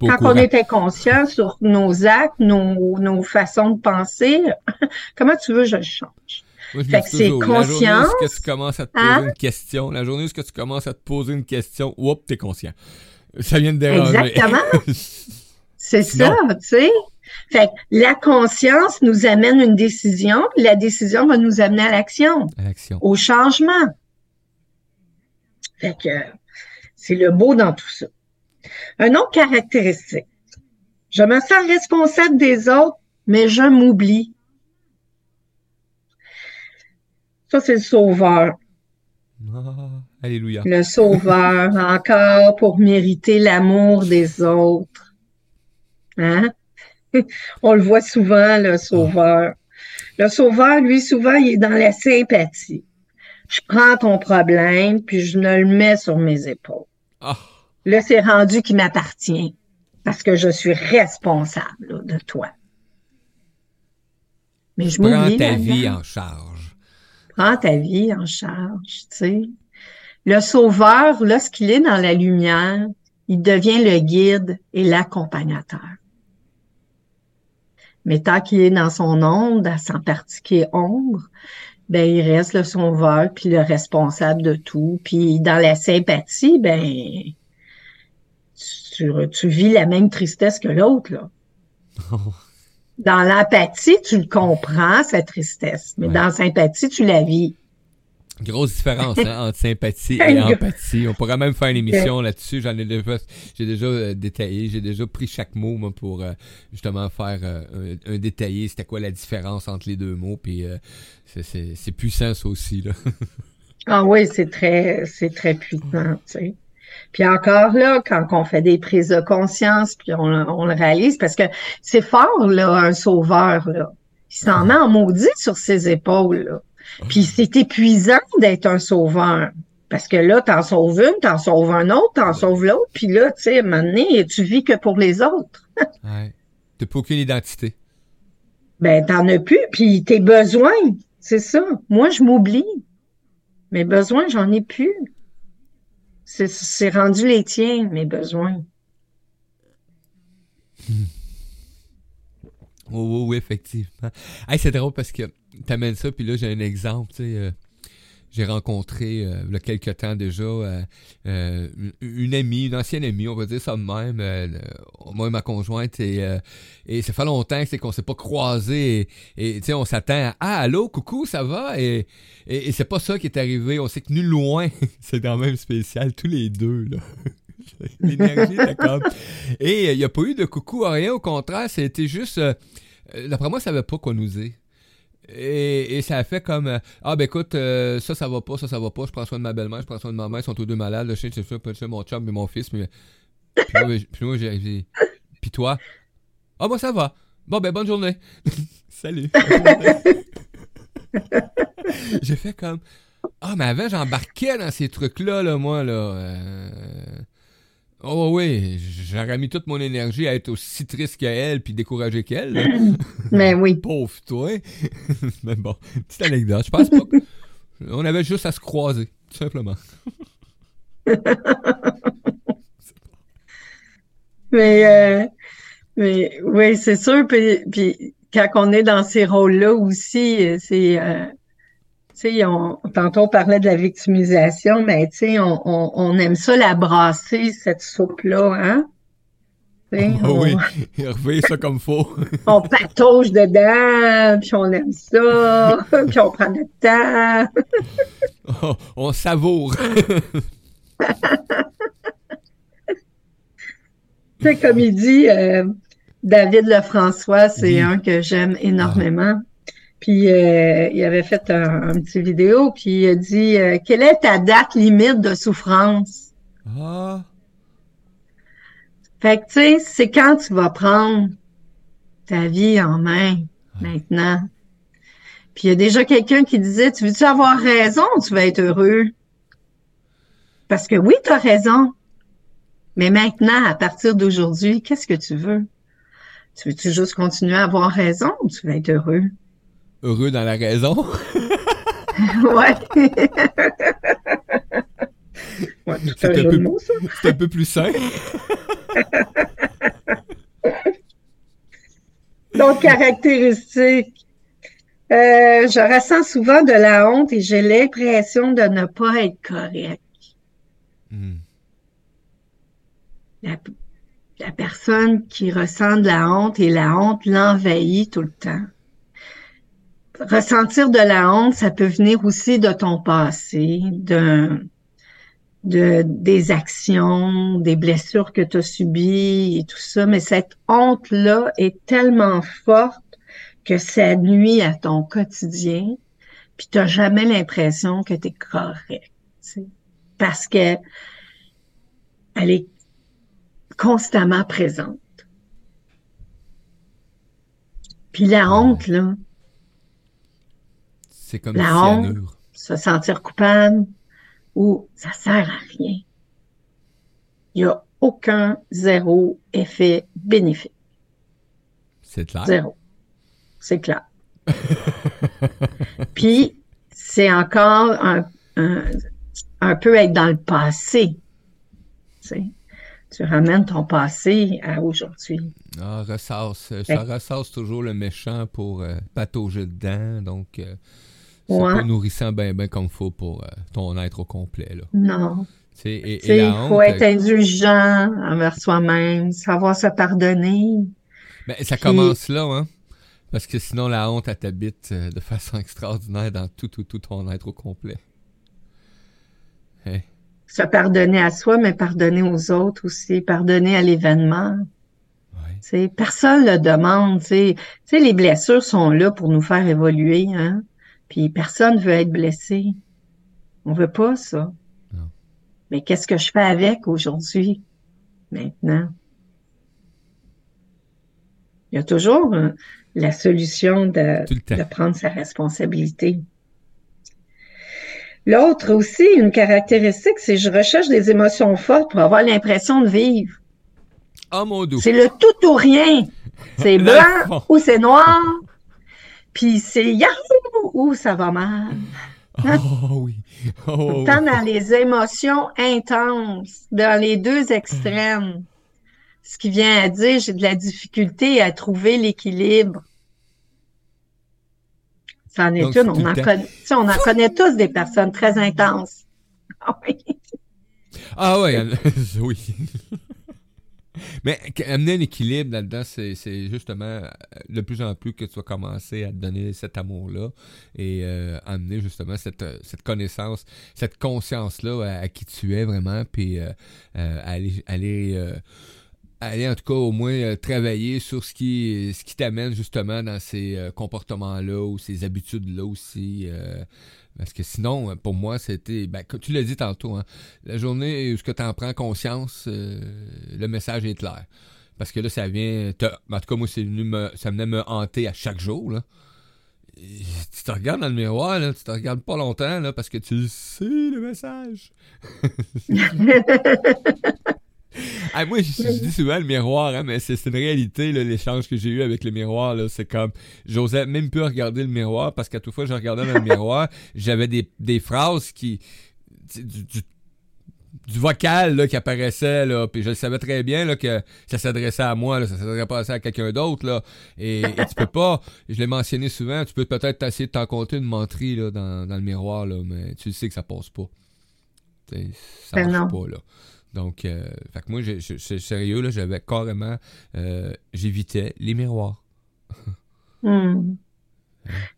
Quand on est inconscient sur nos actes, nos, nos façons de penser, *laughs* comment tu veux que je le change?
Moi, je me
Fait que c'est
toujours, La journée où que tu commences à te poser
Hein?
une question, la journée où est-ce que tu commences à te poser une question, oups, t'es conscient. Ça vient de déranger.
Exactement. *laughs* C'est ça, tu sais. Fait que la conscience nous amène une décision, la décision va nous amener à l'action,
À l'action.
au changement. Fait que c'est le beau dans tout ça. Un autre caractéristique. Je me sens responsable des autres, mais je m'oublie. Ça, c'est le sauveur.
Ah, alléluia.
Le sauveur, *laughs* encore pour mériter l'amour des autres. Hein? *laughs* On le voit souvent, le sauveur. Le sauveur, lui, souvent, il est dans la sympathie. Je prends ton problème, puis je ne le mets sur mes épaules.
Ah,
Là, c'est rendu qui m'appartient parce que je suis responsable là, de toi. Mais je
prends ta vie en charge.
Ta vie en charge, tu sais. Le sauveur, lorsqu'il est dans la lumière, il devient le guide et l'accompagnateur. Mais tant qu'il est dans son ombre, partie qui est ombre, ben il reste le sauveur puis le responsable de tout. Puis dans la sympathie, ben tu, tu vis la même tristesse que l'autre là. *laughs* Dans l'empathie, tu le comprends, sa tristesse. Mais
Ouais.
dans la sympathie, tu la vis.
Grosse différence *laughs* hein, entre sympathie et empathie. On pourrait même faire une émission là-dessus. J'en ai déjà, j'ai déjà euh, détaillé, j'ai déjà pris chaque mot moi, pour euh, justement faire euh, un, un détaillé. C'était quoi la différence entre les deux mots Puis euh, c'est- c'est c'est puissant ça aussi là. *laughs*
Ah oui, c'est très, c'est très puissant, tu sais. Puis encore là, quand on fait des prises de conscience, puis on, on le réalise, parce que c'est fort, là, un sauveur, là. Il s'en met en maudit sur ses épaules, là. Puis c'est épuisant d'être un sauveur. Parce que là, t'en sauves une, t'en sauves un autre, t'en sauves l'autre, puis là, tu sais, à un moment donné, tu vis que pour les autres. *laughs*
Ouais. T'as pas aucune identité.
Ben, t'en as plus, puis tes besoins, c'est ça. Moi, je m'oublie. Mes besoins, j'en ai plus. C'est, rendu les tiens, mes besoins. *laughs*
Oh, oui, oui, effectivement. Hey, c'est drôle parce que t'amènes ça, puis là, j'ai un exemple, tu sais. euh, j'ai rencontré euh, il y a quelques temps déjà euh, euh, une amie, une ancienne amie, on va dire ça de même, euh, moi et ma conjointe, et, euh, et ça fait longtemps c'est qu'on s'est pas croisés, et tu sais, on s'attend à Ah, allô, coucou, ça va? Et, et, et c'est pas ça qui est arrivé, on s'est tenu loin, *laughs* c'est quand même spécial, tous les deux, là. *laughs* L'énergie comme. Et il n'y a pas eu de coucou, rien, au contraire, c'était juste. D'après moi, ça savait pas quoi nous dire. Et, et ça fait comme euh, Ah ben écoute, euh, ça ça va pas, ça ça va pas, je prends soin de ma belle-mère, je prends soin de ma mère, ils sont tous deux malades, le chien c'est c'est mon chum et mon fils, mais puis moi, puis moi, j'ai Puis toi? Ah moi ça va. Bon ben bonne journée. *laughs* Salut. *laughs* j'ai fait comme Ah mais avant j'embarquais dans ces trucs-là, là, moi là. Euh... Oh oui, j'aurais mis toute mon énergie à être aussi triste qu'elle puis découragé qu'elle.
Mais oui. *laughs*
Pauvre toi. *laughs* Mais bon, petite anecdote. Je pense pas. que- *laughs* On avait juste à se croiser, tout simplement.
Mais, euh, mais oui, c'est sûr. Puis, puis quand on est dans ces rôles-là aussi, euh, c'est, euh, sais, on, tantôt on parlait de la victimisation, mais tu sais, on, on, on aime ça la brasser, cette soupe-là, hein?
Oh
on, *laughs*
oui, ça comme faux. *laughs*
on patauge dedans, puis on aime ça, *laughs* puis on prend notre temps.
Oh, on savoure.
Tu sais, comme il dit, euh, David Lefrançois, c'est
Oui.
un que j'aime énormément. Puis euh, il avait fait un, un petit vidéo, puis il a dit euh, Quelle est ta date limite de souffrance?
Ah,
Fait que tu sais, c'est quand tu vas prendre ta vie en main maintenant. Puis il y a déjà quelqu'un qui disait Tu veux-tu avoir raison ou tu vas être heureux? Parce que oui, tu as raison. Mais maintenant, à partir d'aujourd'hui, qu'est-ce que tu veux? Tu veux-tu juste continuer à avoir raison ou tu vas être heureux?
Heureux dans la raison. *laughs*
ouais. ouais, c'est un
peu- un plus sain. *laughs*
D'autres caractéristiques. Euh, je ressens souvent de la honte et j'ai l'impression de ne pas être correct.
Hmm.
La, la personne qui ressent de la honte et la honte l'envahit tout le temps. Ressentir de la honte, ça peut venir aussi de ton passé, de, de des actions, des blessures que tu as subies et tout ça, mais cette honte-là est tellement forte que ça nuit à ton quotidien, puis tu n'as jamais l'impression que tu es correct. Parce que elle est constamment présente. Puis la honte, là,
C'est comme
La honte. se sentir coupable ou ça sert à rien. Il n'y a aucun zéro effet bénéfique.
C'est clair.
Zéro. C'est clair. *laughs* Puis, c'est encore un, un, un peu être dans le passé. Tu ramènes ton passé à aujourd'hui.
Ah, ressasse. Ça ressasse toujours le méchant pour euh, patauger dedans. Donc, euh, c'est
Ouais.
pas nourrissant ben ben comme faut pour euh, ton être au complet. Là.
Non.
Tu sais, Et,
il faut
honte,
être
euh,
indulgent envers soi-même, savoir se pardonner.
ben, ça
puis-
commence là, hein? Parce que sinon, la honte, elle t'habite euh, de façon *laughs* extraordinaire dans tout, tout, tout ton être au complet. Hein?
Se pardonner à soi, mais pardonner aux autres aussi, pardonner à l'événement.
Ouais.
Personne le demande. Tu sais. Tu sais, les blessures sont là pour nous faire évoluer. Hein? Puis personne veut être blessé. On veut pas ça.
Non.
Mais qu'est-ce que je fais avec aujourd'hui, maintenant? Il y a toujours euh, la solution de, prendre sa responsabilité. L'autre aussi, une caractéristique, c'est je recherche des émotions fortes pour avoir l'impression de vivre.
Oh mon doux.
C'est le tout ou rien. *laughs* C'est blanc ou c'est noir. Puis c'est yahoo ou ça va mal.
Oh oui. Oh,
Tout
oui.
temps dans les émotions intenses, dans les deux extrêmes. Ce qui vient à dire, j'ai de la difficulté à trouver l'équilibre. Ça en est
Donc,
une. On en, connaît, on en connaît tous des personnes très intenses. *laughs* Ah oui.
Ah *laughs* oui. Mais amener un équilibre là-dedans, c'est justement euh, de plus en plus que tu vas commencer à te donner cet amour-là et euh, amener justement cette, euh, cette connaissance, cette conscience-là à, qui tu es vraiment, puis aller, aller, aller en tout cas au moins travailler sur ce qui, ce qui t'amène justement dans ces euh, comportements-là ou ces habitudes-là aussi. euh, parce que sinon, pour moi, c'était, ben, comme tu l'as dit tantôt, hein, la journée où tu en prends conscience, euh, le message est clair. Parce que là, ça vient. En tout cas, moi, c'est venu me, ça venait me hanter à chaque jour. Là. Et tu te regardes dans le miroir, là, tu te regardes pas longtemps là, parce que tu sais le message. *laughs* *laughs* *laughs* Ah, moi, je, je dis souvent le miroir, hein, mais c'est une réalité, l'échange que j'ai eu avec le miroir. C'est comme, j'osais même plus regarder le miroir parce qu'à toute fois je regardais dans le *laughs* miroir, j'avais des, des phrases qui. du, du, du vocal là, qui apparaissait, là, puis je le savais très bien là, que ça s'adressait à moi, là, ça s'adressait à quelqu'un d'autre. Là, et, et tu peux pas, je l'ai mentionné souvent, tu peux peut-être essayer de t'en compter une menterie là, dans, dans le miroir, là, mais tu sais que ça passe pas. T'sais, ça
Ben
marche
non.
pas, là. Donc, euh, fait que moi, je, je, je- sérieux, là, j'avais carrément, euh, j'évitais les miroirs. *laughs*
Hmm.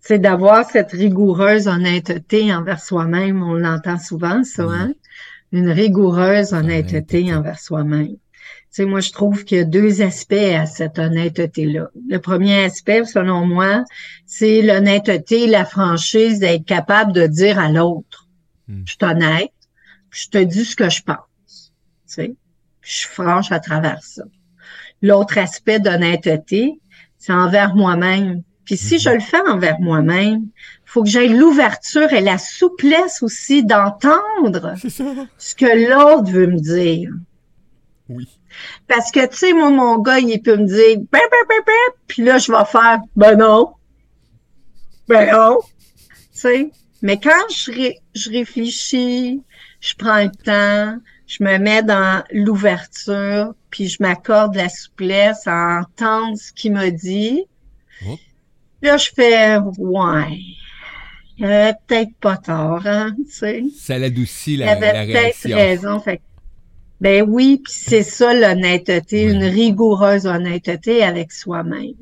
C'est d'avoir cette rigoureuse honnêteté envers soi-même. On l'entend souvent, ça, hein? Une rigoureuse honnêteté
Honnêteté.
envers soi-même. Tu sais, moi, je trouve qu'il y a deux aspects à cette honnêteté-là. Le premier aspect, selon moi, c'est l'honnêteté, la franchise d'être capable de dire à l'autre,
Hmm.
je suis honnête, je te dis ce que je pense. Tu sais, je suis franche à travers ça. L'autre aspect d'honnêteté, c'est envers moi-même. Puis si
Mhm.
je le fais envers moi-même, faut que j'aie l'ouverture et la souplesse aussi d'entendre ce que l'autre veut me dire.
Oui.
Parce que, tu sais, moi, mon gars, il peut me dire, ben, ben, puis là, je vais faire, ben non, ben non, tu sais. Mais quand je, ré- je réfléchis, je prends le temps, je me mets dans l'ouverture, puis je m'accorde la souplesse à entendre ce qu'il me dit,
Oh.
là, je fais, ouais, il avait peut-être pas tort, hein, tu sais.
Ça l'adoucit
Il
la,
avait
la
peut-être raison. Fait ben oui, puis c'est ça l'honnêteté, une rigoureuse honnêteté avec soi-même.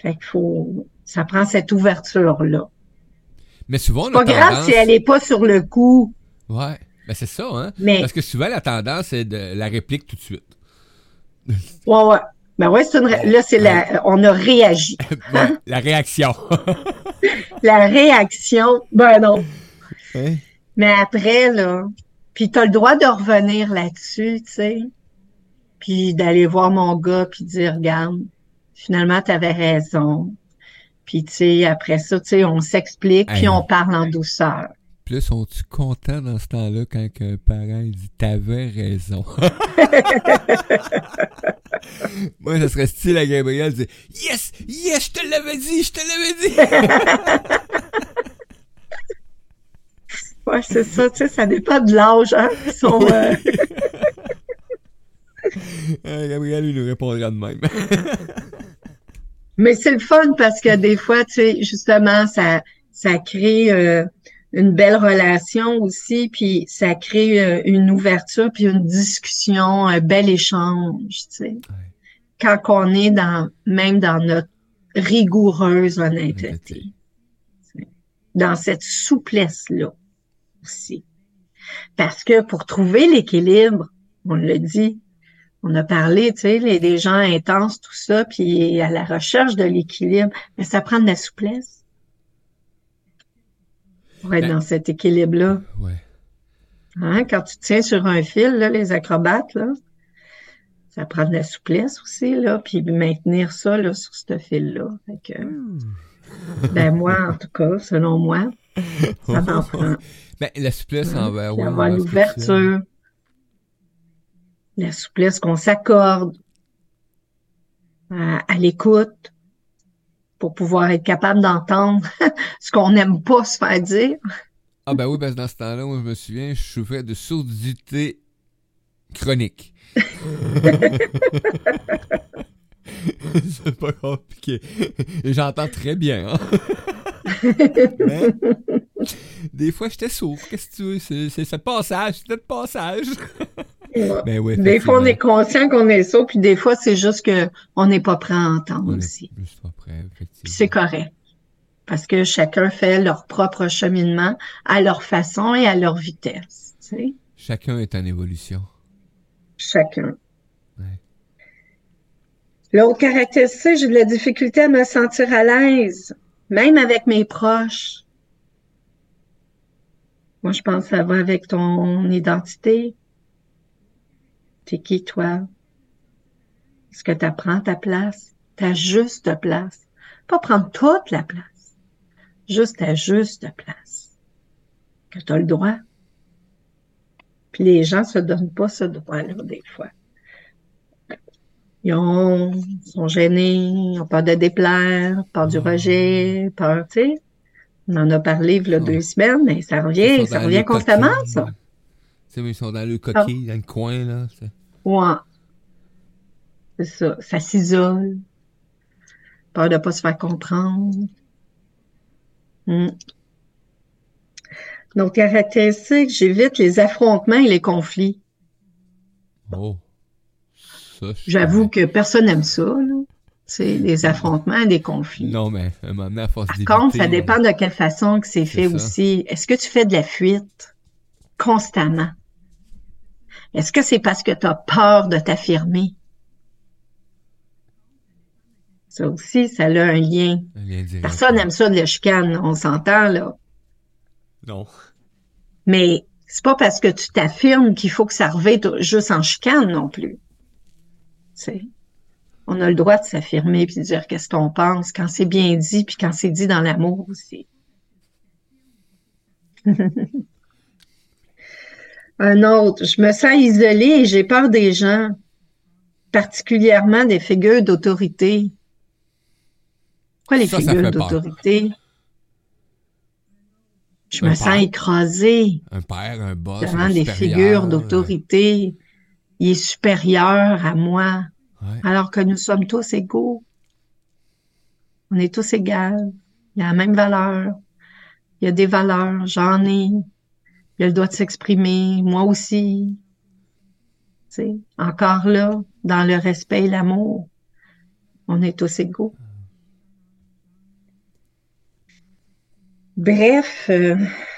Fait qu'il faut, ça prend cette ouverture-là.
Mais souvent, on a
Pas grave si elle est pas sur le coup,
Ouais. Ben, c'est ça, hein?
mais
Parce que souvent, la tendance, c'est de la réplique tout de suite. *laughs*
ouais, ouais. Ben ouais, c'est une, ré- là, c'est la, on a réagi. *laughs*
La réaction. *laughs*
La réaction, ben non.
Hein?
Mais après, là, puis t'as le droit de revenir là-dessus, tu sais. Puis d'aller voir mon gars puis dire, regarde, finalement, t'avais raison. Puis, tu sais, après ça, tu sais, on s'explique puis on parle en douceur.
Puis là, sont-tu contents dans ce temps-là quand un parent dit T'avais raison? *laughs* Moi, ça serait style à Gabriel de dire Yes! Yes! Je te l'avais dit! Je te l'avais dit! *laughs*
Ouais, c'est ça, tu sais, ça dépend de l'âge, hein. Sont, euh, *laughs*
Euh, Gabriel, il nous répondra de même.
Mais c'est le fun parce que des fois, tu sais, justement, ça, ça crée euh, une belle relation aussi, puis ça crée euh, une ouverture, puis une discussion, un bel échange, tu sais. Quand on est dans, même dans notre rigoureuse honnêteté, dans cette souplesse-là aussi. Parce que pour trouver l'équilibre, on le dit, on a parlé, tu sais, les, des gens intenses, tout ça, puis à la recherche de l'équilibre, mais ça prend de la souplesse pour être
Ben-
dans cet équilibre-là.
ouais.
Hein? Quand tu tiens sur un fil, là, les acrobates, là, ça prend de la souplesse aussi, là, puis maintenir ça là, sur ce fil-là. Que, ben moi, en tout cas, selon moi, ça t'en *laughs* prend.
Ben, la souplesse
Hein,
envers oui,
avoir l'ouverture, la souplesse qu'on s'accorde à, à l'écoute pour pouvoir être capable d'entendre *laughs* ce qu'on n'aime pas se faire dire.
Ah ben oui, parce que dans ce temps-là, moi je me souviens, je souffrais de surdité chronique. *laughs* c'est pas compliqué. Et j'entends très bien. Hein? *laughs* Mais, des fois, j'étais sourd. Qu'est-ce que tu veux? C'est, c'est ce passage, c'est notre passage.
Ben oui, des fois, on est conscient qu'on est sourd, puis des fois, c'est juste qu'on n'est pas prêt à entendre on aussi.
Juste pas prêt, effectivement.
Puis c'est correct. Parce que chacun fait leur propre cheminement à leur façon et à leur vitesse. Tu sais?
Chacun est en évolution.
Chacun. L'autre caractéristique, j'ai de la difficulté à me sentir à l'aise, même avec mes proches. Moi, je pense que ça va avec ton identité. T'es qui, toi? Est-ce que tu apprends ta place? Ta juste place? Pas prendre toute la place. Juste ta juste place. Que tu as le droit. Puis les gens se donnent pas ce droit-là, des fois. Ils ont, sont gênés, ils ont peur de déplaire, peur du rejet, peur, tu sais. On en a parlé il y a deux semaines, mais ça revient, ça revient constamment, ça.
Tu sais, ils sont dans le coquille, dans le coin, là.
Ouais. C'est ça. Ça s'isole. Peur de pas se faire comprendre. Hmm. Donc, caractéristique, j'évite les affrontements et les conflits.
Oh.
J'avoue que personne n'aime ça, là. C'est les affrontements et des conflits.
Non, mais moment à force
Par contre, ça dépend de quelle façon que c'est fait aussi. Est-ce que tu fais de la fuite constamment? Est-ce que c'est parce que tu as peur de t'affirmer? Ça aussi, ça a un lien. Personne n'aime ça de la chicane, on s'entend, là.
Non.
Mais c'est pas parce que tu t'affirmes qu'il faut que ça revienne juste en chicane non plus. sais, On a le droit de s'affirmer puis de dire qu'est-ce qu'on pense quand c'est bien dit puis quand c'est dit dans l'amour aussi. *laughs* Un autre, je me sens isolée et j'ai peur des gens, particulièrement des figures d'autorité. Quoi les figures d'autorité? Je me sens écrasée.
Un père, un boss.
Devant des figures d'autorité. Il est supérieur à moi. Alors que nous sommes tous égaux. On est tous égaux. Il y a la même valeur. Il y a des valeurs. J'en ai. Il a le droit de s'exprimer. Moi aussi. sais, encore là, dans le respect et l'amour. On est tous égaux. Bref, euh,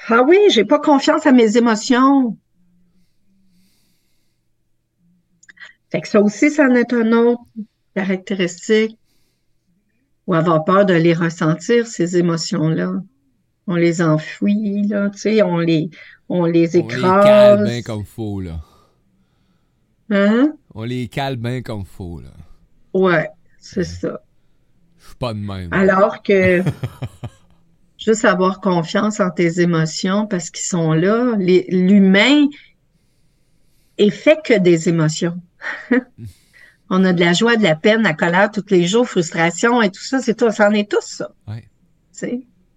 ah oui, j'ai pas confiance à mes émotions. Fait que ça aussi, ça en est une autre caractéristique. Ou avoir peur de les ressentir, ces émotions-là. On les enfouit, là, tu sais, on les, on les écrase. On les
cale bien comme faut, là.
Hein?
On les cale bien comme faut, là.
Ouais, c'est ça.
Je suis pas de même.
Alors que *laughs* juste avoir confiance en tes émotions parce qu'ils sont là. L'humain est fait que des émotions. *laughs* on a de la joie, de la peine, la colère tous les jours, frustration et tout ça, c'est tout, ça en est tous ça.
Ouais.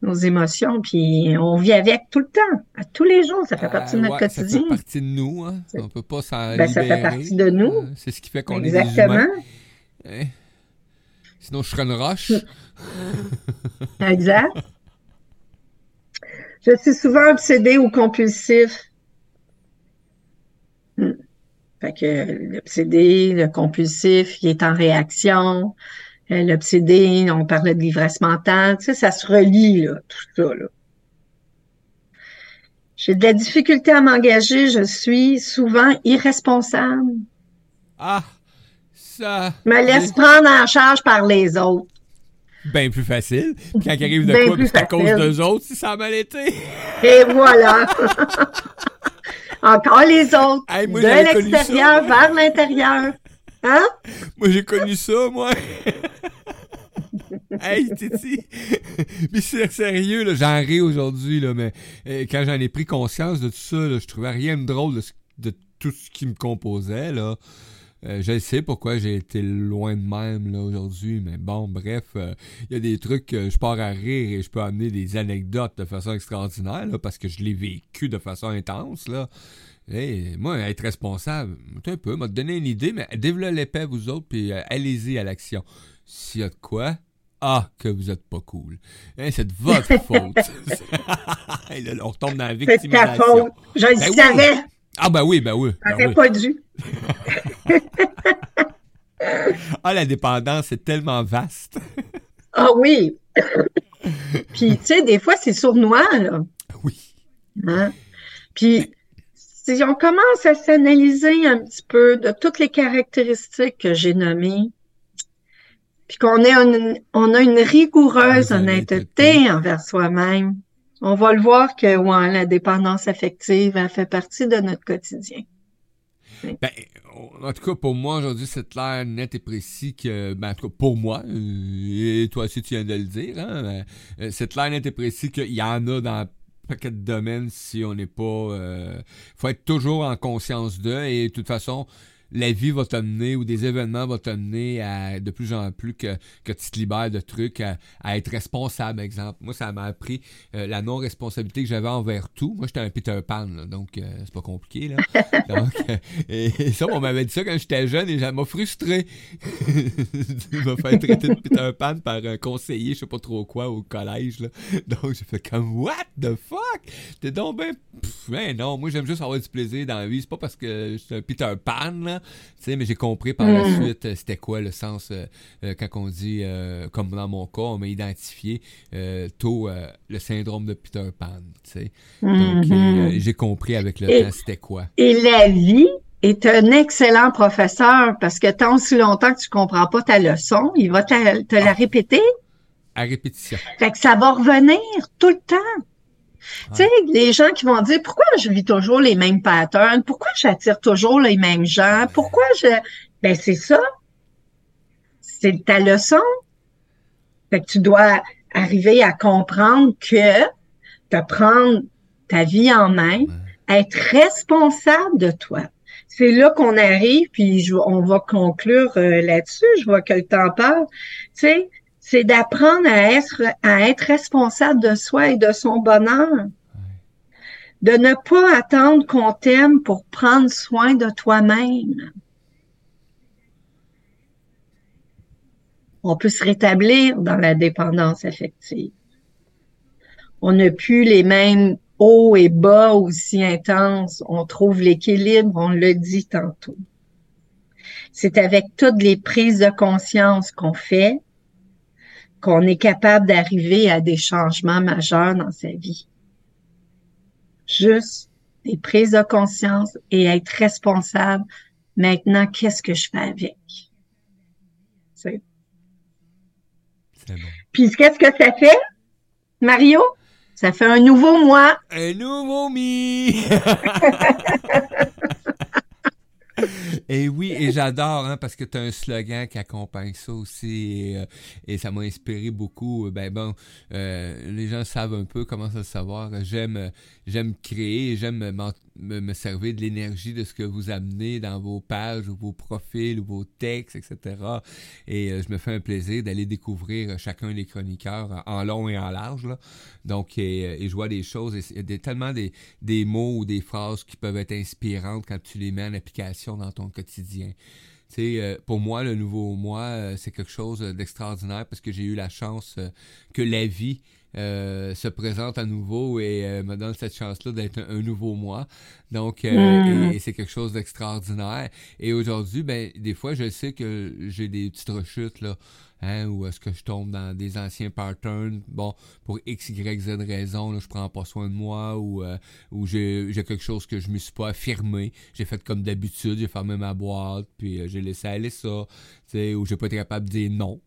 Nos émotions, puis on vit avec tout le temps, à tous les jours, ça fait partie de notre
euh,
quotidien.
Ça fait partie de nous, hein. On peut pas s'en
ben, Ça fait partie de nous. Euh,
c'est ce qui fait qu'on est des humains. Hein? Sinon, je serais une roche. *laughs*
exact. Je suis souvent obsédé ou compulsif. Hmm. Fait que l'obsédé, le compulsif, il est en réaction. Euh, l'obsédé, on parlait de l'ivresse mentale. Tu sais, ça se relie, là, tout ça, là. J'ai de la difficulté à m'engager. Je suis souvent irresponsable.
Ah, ça.
Me laisse prendre en charge par les autres
bien plus facile. Puis quand il arrive de quoi, c'est à cause d'eux autres si ça a mal été.
Et voilà. *laughs* Encore les autres. de l'extérieur vers l'intérieur. Hein?
Moi, j'ai connu ça, moi. *laughs* hey, Titi! mais c'est sérieux, là, j'en ris aujourd'hui, là, mais euh, quand j'en ai pris conscience de tout ça, là, je trouvais rien de drôle de, de, tout ce qui me composait, là. Euh, je sais pourquoi j'ai été loin de même là aujourd'hui, mais bon, bref, il euh, y a des trucs que je pars à rire et je peux amener des anecdotes de façon extraordinaire là, parce que je l'ai vécu de façon intense là. Moi, être responsable, un peu, m'a donné une idée, mais développez l'épée vous autres, puis euh, allez-y à l'action. S'il y a de quoi, Ah, que vous êtes pas cool. Hein, c'est de votre *laughs* faute. *laughs* là, on retombe dans la victimisation.
C'est ta faute. Je le
Ben oui.
savais.
Ah, ben oui, ben oui. ben oui.
pas dû. *laughs*
Ah, la dépendance, c'est tellement vaste.
Ah oui. Puis, tu sais, des fois, c'est sournois, là.
oui.
Hein? Puis, si on commence à s'analyser un petit peu de toutes les caractéristiques que j'ai nommées, puis qu'on ait une, on a une rigoureuse honnêteté envers soi-même, on va le voir que ouais, la dépendance affective, elle fait partie de notre quotidien.
Ben, en tout cas, pour moi, aujourd'hui, c'est clair, net et précis que, ben, en tout cas, pour moi, euh, et toi aussi, tu viens de le dire, hein, euh, c'est clair, net et précis qu'il y en a dans *laughs* paquet de domaines si on n'est pas... euh, faut être toujours en conscience d'eux et de toute façon, la vie va t'amener ou des événements vont t'amener à de plus en plus que, que tu te libères de trucs, à, à être responsable, exemple. Moi, ça m'a appris euh, la non-responsabilité que j'avais envers tout. Moi, j'étais un Peter Pan, là, donc euh, c'est pas compliqué, là. *laughs* donc, euh, et, et *laughs* ça, on m'avait dit ça quand j'étais jeune et ça m'a frustré. *laughs* Il m'a fait traiter de Peter Pan par un conseiller, je sais pas trop quoi, au collège, là. Donc, j'ai fait comme, what the fuck? T'es donc ben, pff, ben non, moi, j'aime juste avoir du plaisir dans la vie. C'est pas parce que je suis un Peter Pan, là. Tu sais, mais j'ai compris par la
Mm.
suite euh, c'était quoi le sens euh, euh, quand on dit, euh, comme dans mon cas, on m'a identifié tôt le syndrome de Peter Pan, tu sais. Donc,
Mhm.
euh, j'ai compris avec le
Et-
temps c'était quoi.
Et la vie est un excellent professeur parce que tant aussi longtemps que tu comprends pas ta leçon, il va te, te la répéter.
À répétition.
Fait que ça va revenir tout le temps. Tu sais, les gens qui vont dire pourquoi je vis toujours les mêmes patterns, pourquoi j'attire toujours les mêmes gens, pourquoi je. Ben, c'est ça. C'est ta leçon. Fait que tu dois arriver à comprendre que de prendre ta vie en main, être responsable de toi. C'est là qu'on arrive, puis je- on va conclure euh, là-dessus. Je vois que le temps passe. Tu sais, c'est d'apprendre à être, à être responsable de soi et de son bonheur. De ne pas attendre qu'on t'aime pour prendre soin de toi-même. On peut se rétablir dans la dépendance affective. On n'a plus les mêmes hauts et bas aussi intenses. On trouve l'équilibre, on le dit tantôt. C'est avec toutes les prises de conscience qu'on fait qu'on est capable d'arriver à des changements majeurs dans sa vie. Juste des prises de conscience et être responsable. Maintenant, qu'est-ce que je fais avec? C'est-
bon.
Puis qu'est-ce que ça fait, Mario? Ça fait un nouveau moi.
Un nouveau mi! *laughs* *laughs* *laughs* Et oui, et j'adore, hein, parce que tu as un slogan qui accompagne ça aussi, et, euh, ça m'a inspiré beaucoup. Ben bon, euh, les gens savent un peu comment se savoir. J'aime, j'aime créer, j'aime me, servir de l'énergie de ce que vous amenez dans vos pages, ou vos profils, ou vos textes, etc. Et euh, je me fais un plaisir d'aller découvrir euh, chacun des chroniqueurs en en long et en large. Là. Donc, et, euh, je vois des choses, et des, tellement des, mots ou des phrases qui peuvent être inspirantes quand tu les mets en application dans ton quotidien. Euh, pour moi, le nouveau moi, euh, c'est quelque chose euh, d'extraordinaire parce que j'ai eu la chance euh, que la vie euh, se présente à nouveau et euh, me donne cette chance-là d'être un, un nouveau moi. Donc, euh, et, et c'est quelque chose d'extraordinaire. Et aujourd'hui, ben, des fois, je sais que j'ai des petites rechutes, là. Hein, ou est-ce que je tombe dans des anciens patterns, bon, pour X, Y, Z raison, là, je prends pas soin de moi, ou, ou j'ai quelque chose que je me suis pas affirmé, j'ai fait comme d'habitude, j'ai fermé ma boîte, puis j'ai laissé aller ça, tu sais, ou j'ai pas été capable de dire non.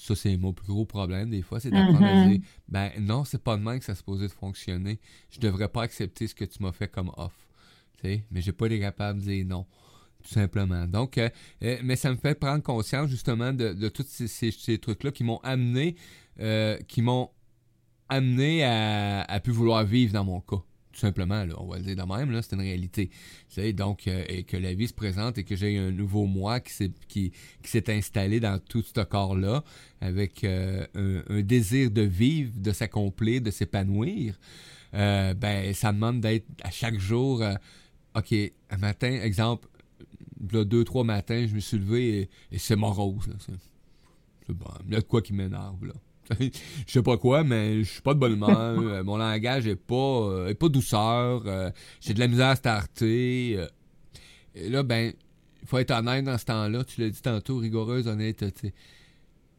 Ça, c'est mon plus gros problème, des fois, c'est d'apprendre à
Mhm.
dire, ben non, c'est pas de même que ça se posait de fonctionner. Je devrais pas accepter ce que tu m'as fait comme offre, tu sais, mais j'ai pas été capable de dire non tout simplement. Donc, euh, euh, mais ça me fait prendre conscience justement de, de tous ces, ces- ces trucs-là qui m'ont amené, euh, qui m'ont amené à, à plus vouloir vivre dans mon cas. Simplement, là, on va le dire de même, c'est une réalité. Donc, euh, et que la vie se présente et que j'ai un nouveau moi qui s'est, qui, installé dans tout ce corps-là, avec euh, un, désir de vivre, de s'accomplir, de s'épanouir, euh, ben, ça demande d'être à chaque jour, OK, un matin, exemple, là, deux, trois matins, je me suis levé et, c'est morose. Bon, il y a de quoi qui m'énerve, là. *laughs* je sais pas quoi, mais je suis pas de bonne humeur. Euh, mon langage est pas, euh, est pas douceur. Euh, j'ai de la misère à starter. et là, ben, il faut être honnête dans ce temps-là. Tu l'as dit tantôt, rigoureuse honnêteté.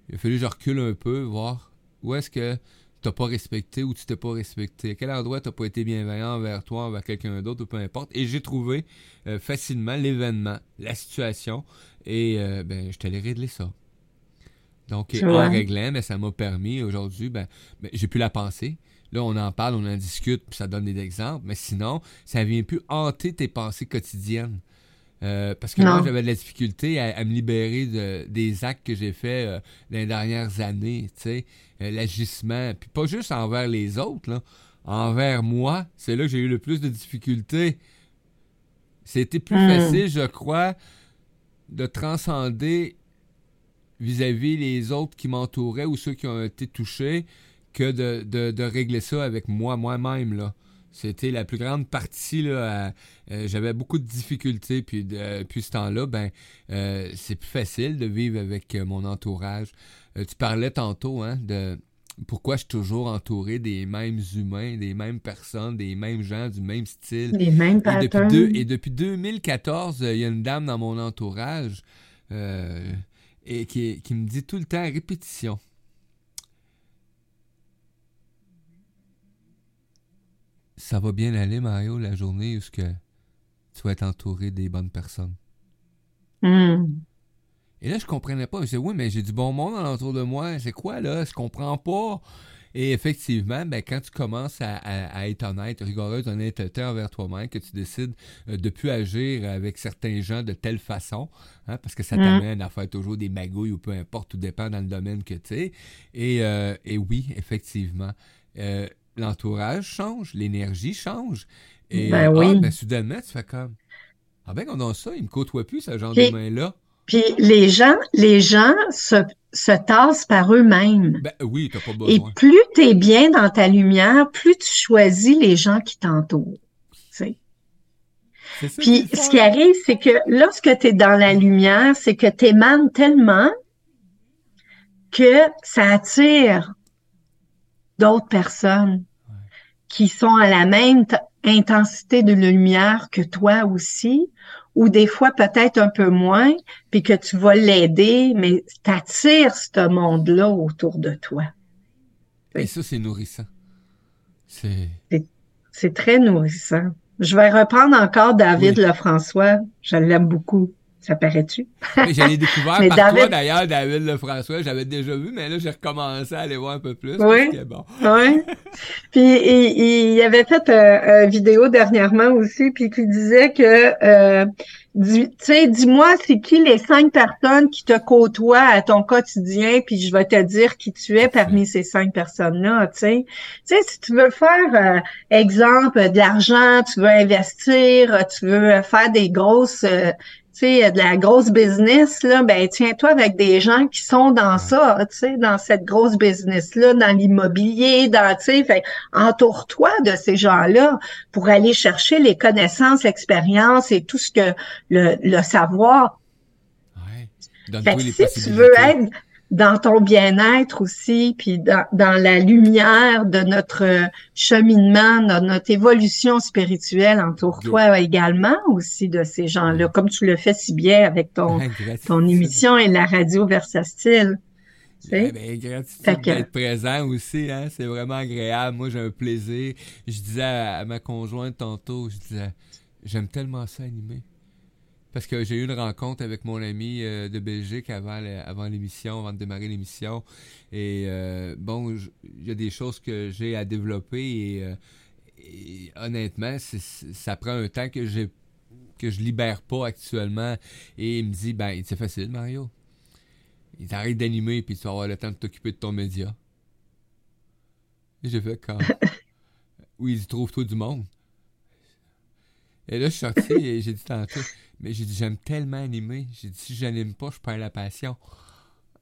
Il a fallu que je recule un peu, voir où est-ce que t'as pas respecté ou tu t'es pas respecté. À quel endroit t'as pas été bienveillant envers toi, envers quelqu'un d'autre ou peu importe. Et j'ai trouvé facilement l'événement, la situation. Et ben, je t'allais régler ça. Donc, en réglant, mais ça m'a permis aujourd'hui, ben, ben, j'ai pu la penser. Là, on en parle, on en discute, puis ça donne des exemples. Mais sinon, ça vient plus hanter tes pensées quotidiennes. Euh, parce que moi, j'avais de la difficulté à, me libérer de, des actes que j'ai faits euh, dans les dernières années, tu sais, euh, l'agissement. Puis pas juste envers les autres, là, envers moi, c'est là que j'ai eu le plus de difficultés. C'était plus hmm. facile, je crois, de transcender vis-à-vis les autres qui m'entouraient ou ceux qui ont été touchés que de, régler ça avec moi, moi-même, là. C'était la plus grande partie, là. Euh, j'avais beaucoup de difficultés, puis depuis ce temps-là, ben, euh, c'est plus facile de vivre avec euh, mon entourage. tu parlais tantôt, hein, de pourquoi je suis toujours entouré des mêmes humains, des mêmes personnes, des mêmes gens, du même style.
Les mêmes et
depuis, et depuis 2014, il y a une dame dans mon entourage et qui, me dit tout le temps à répétition. Ça va bien aller, Mario, la journée où que tu vas être entouré des bonnes personnes.
Hmm.
Et là, je comprenais pas. Je disais, oui, mais j'ai du bon monde autour de moi. C'est quoi, là? Je comprends pas. Et effectivement, ben, quand tu commences à, être honnête, rigoureuse, honnêteté envers toi-même, que tu décides euh, de plus agir avec certains gens de telle façon, hein, parce que ça mm. t'amène à faire toujours des magouilles ou peu importe, tout dépend dans le domaine que tu es. Et, euh, et oui, effectivement, euh, l'entourage change, l'énergie change. Et
ben oui.
Ah, ben, soudainement, tu fais comme Ah ben, on a ça, il me côtoie plus, ce genre de main-là.
Puis les gens, les gens se se tassent par eux-mêmes.
Ben, oui, t'as pas besoin.
Et plus tu es bien dans ta lumière, plus tu choisis les gens qui t'entourent. Puis ce qui arrive, c'est que lorsque tu es dans la lumière, c'est que tu émanes tellement que ça attire d'autres personnes qui sont à la même intensité de lumière que toi aussi, ou des fois peut-être un peu moins, puis que tu vas l'aider, mais t'attires ce monde-là autour de toi.
Et ça, c'est nourrissant.
C'est très nourrissant. Je vais reprendre encore David Lefrançois. Je l'aime beaucoup. Ça paraît-tu?
J'avais découvert par toi d'ailleurs, David Lefrançois. J'avais déjà vu, mais là, j'ai recommencé à aller voir un peu plus.
Oui. Bon. *laughs* oui. Puis il, il, avait fait euh, une vidéo dernièrement aussi, puis qui disait que euh, tu sais, dis-moi, c'est qui les cinq personnes qui te côtoient à ton quotidien, puis je vais te dire qui tu es parmi ces cinq personnes-là, tu sais. Tu sais, si tu veux faire, euh, exemple, de l'argent, tu veux investir, tu veux faire des grosses, sais, de la grosse business, là, ben tiens-toi avec des gens qui sont dans ça, tu sais, dans cette grosse business-là, dans l'immobilier, dans, tu sais, entoure-toi de ces gens-là pour aller chercher les connaissances, l'expérience et tout ce que le, le savoir.
Ouais. Fait
si tu veux être dans ton bien-être aussi, puis dans, dans, la lumière de notre cheminement, de notre évolution spirituelle, entoure-toi également aussi de ces gens-là, comme tu le fais si bien avec ton, *laughs* ton émission et la radio Versastile.
Eh ben, gratitude d'être présent aussi, hein, c'est vraiment agréable. Moi, j'ai un plaisir. Je disais à, ma conjointe tantôt, je disais, j'aime tellement ça animer. Parce que j'ai eu une rencontre avec mon ami euh, de Belgique avant, avant l'émission, avant de démarrer l'émission. Et euh, bon, il y a des choses que j'ai à développer et, euh, honnêtement, ça prend un temps que j'ai que je libère pas actuellement. Et il me dit, ben, c'est facile, Mario. Il t'arrête d'animer puis tu vas avoir le temps de t'occuper de ton média. Et j'ai fait quand. *laughs* oui, il dit, trouve-toi du monde. Et là, je suis sorti et j'ai dit tantôt, mais j'ai dit, j'aime tellement animer. J'ai dit, si j'anime pas, je perds la passion.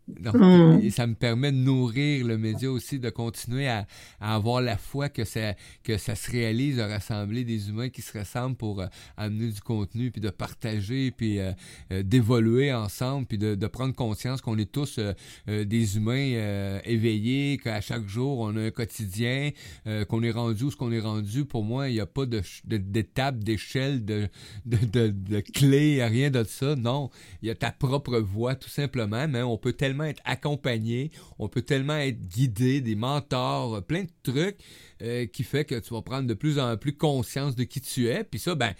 Donc,
Mm.
et ça me permet de nourrir le média aussi, de continuer à, à avoir la foi que ça, que ça se réalise, de rassembler des humains qui se ressemblent pour euh, amener du contenu, puis de partager, puis euh, euh, d'évoluer ensemble, puis de, de prendre conscience qu'on est tous des humains éveillés, qu'à chaque jour, on a un quotidien, qu'on est rendu où ce qu'on est rendu. Pour moi, il n'y a pas de ch- de- d'étape, d'échelle, de, de, de, de clé, rien de ça. Non, il y a ta propre voix, tout simplement, mais on peut tellement être accompagné, on peut tellement être guidé, des mentors, euh, plein de trucs euh, qui fait que tu vas prendre de plus en plus conscience de qui tu es. Puis ça, ben,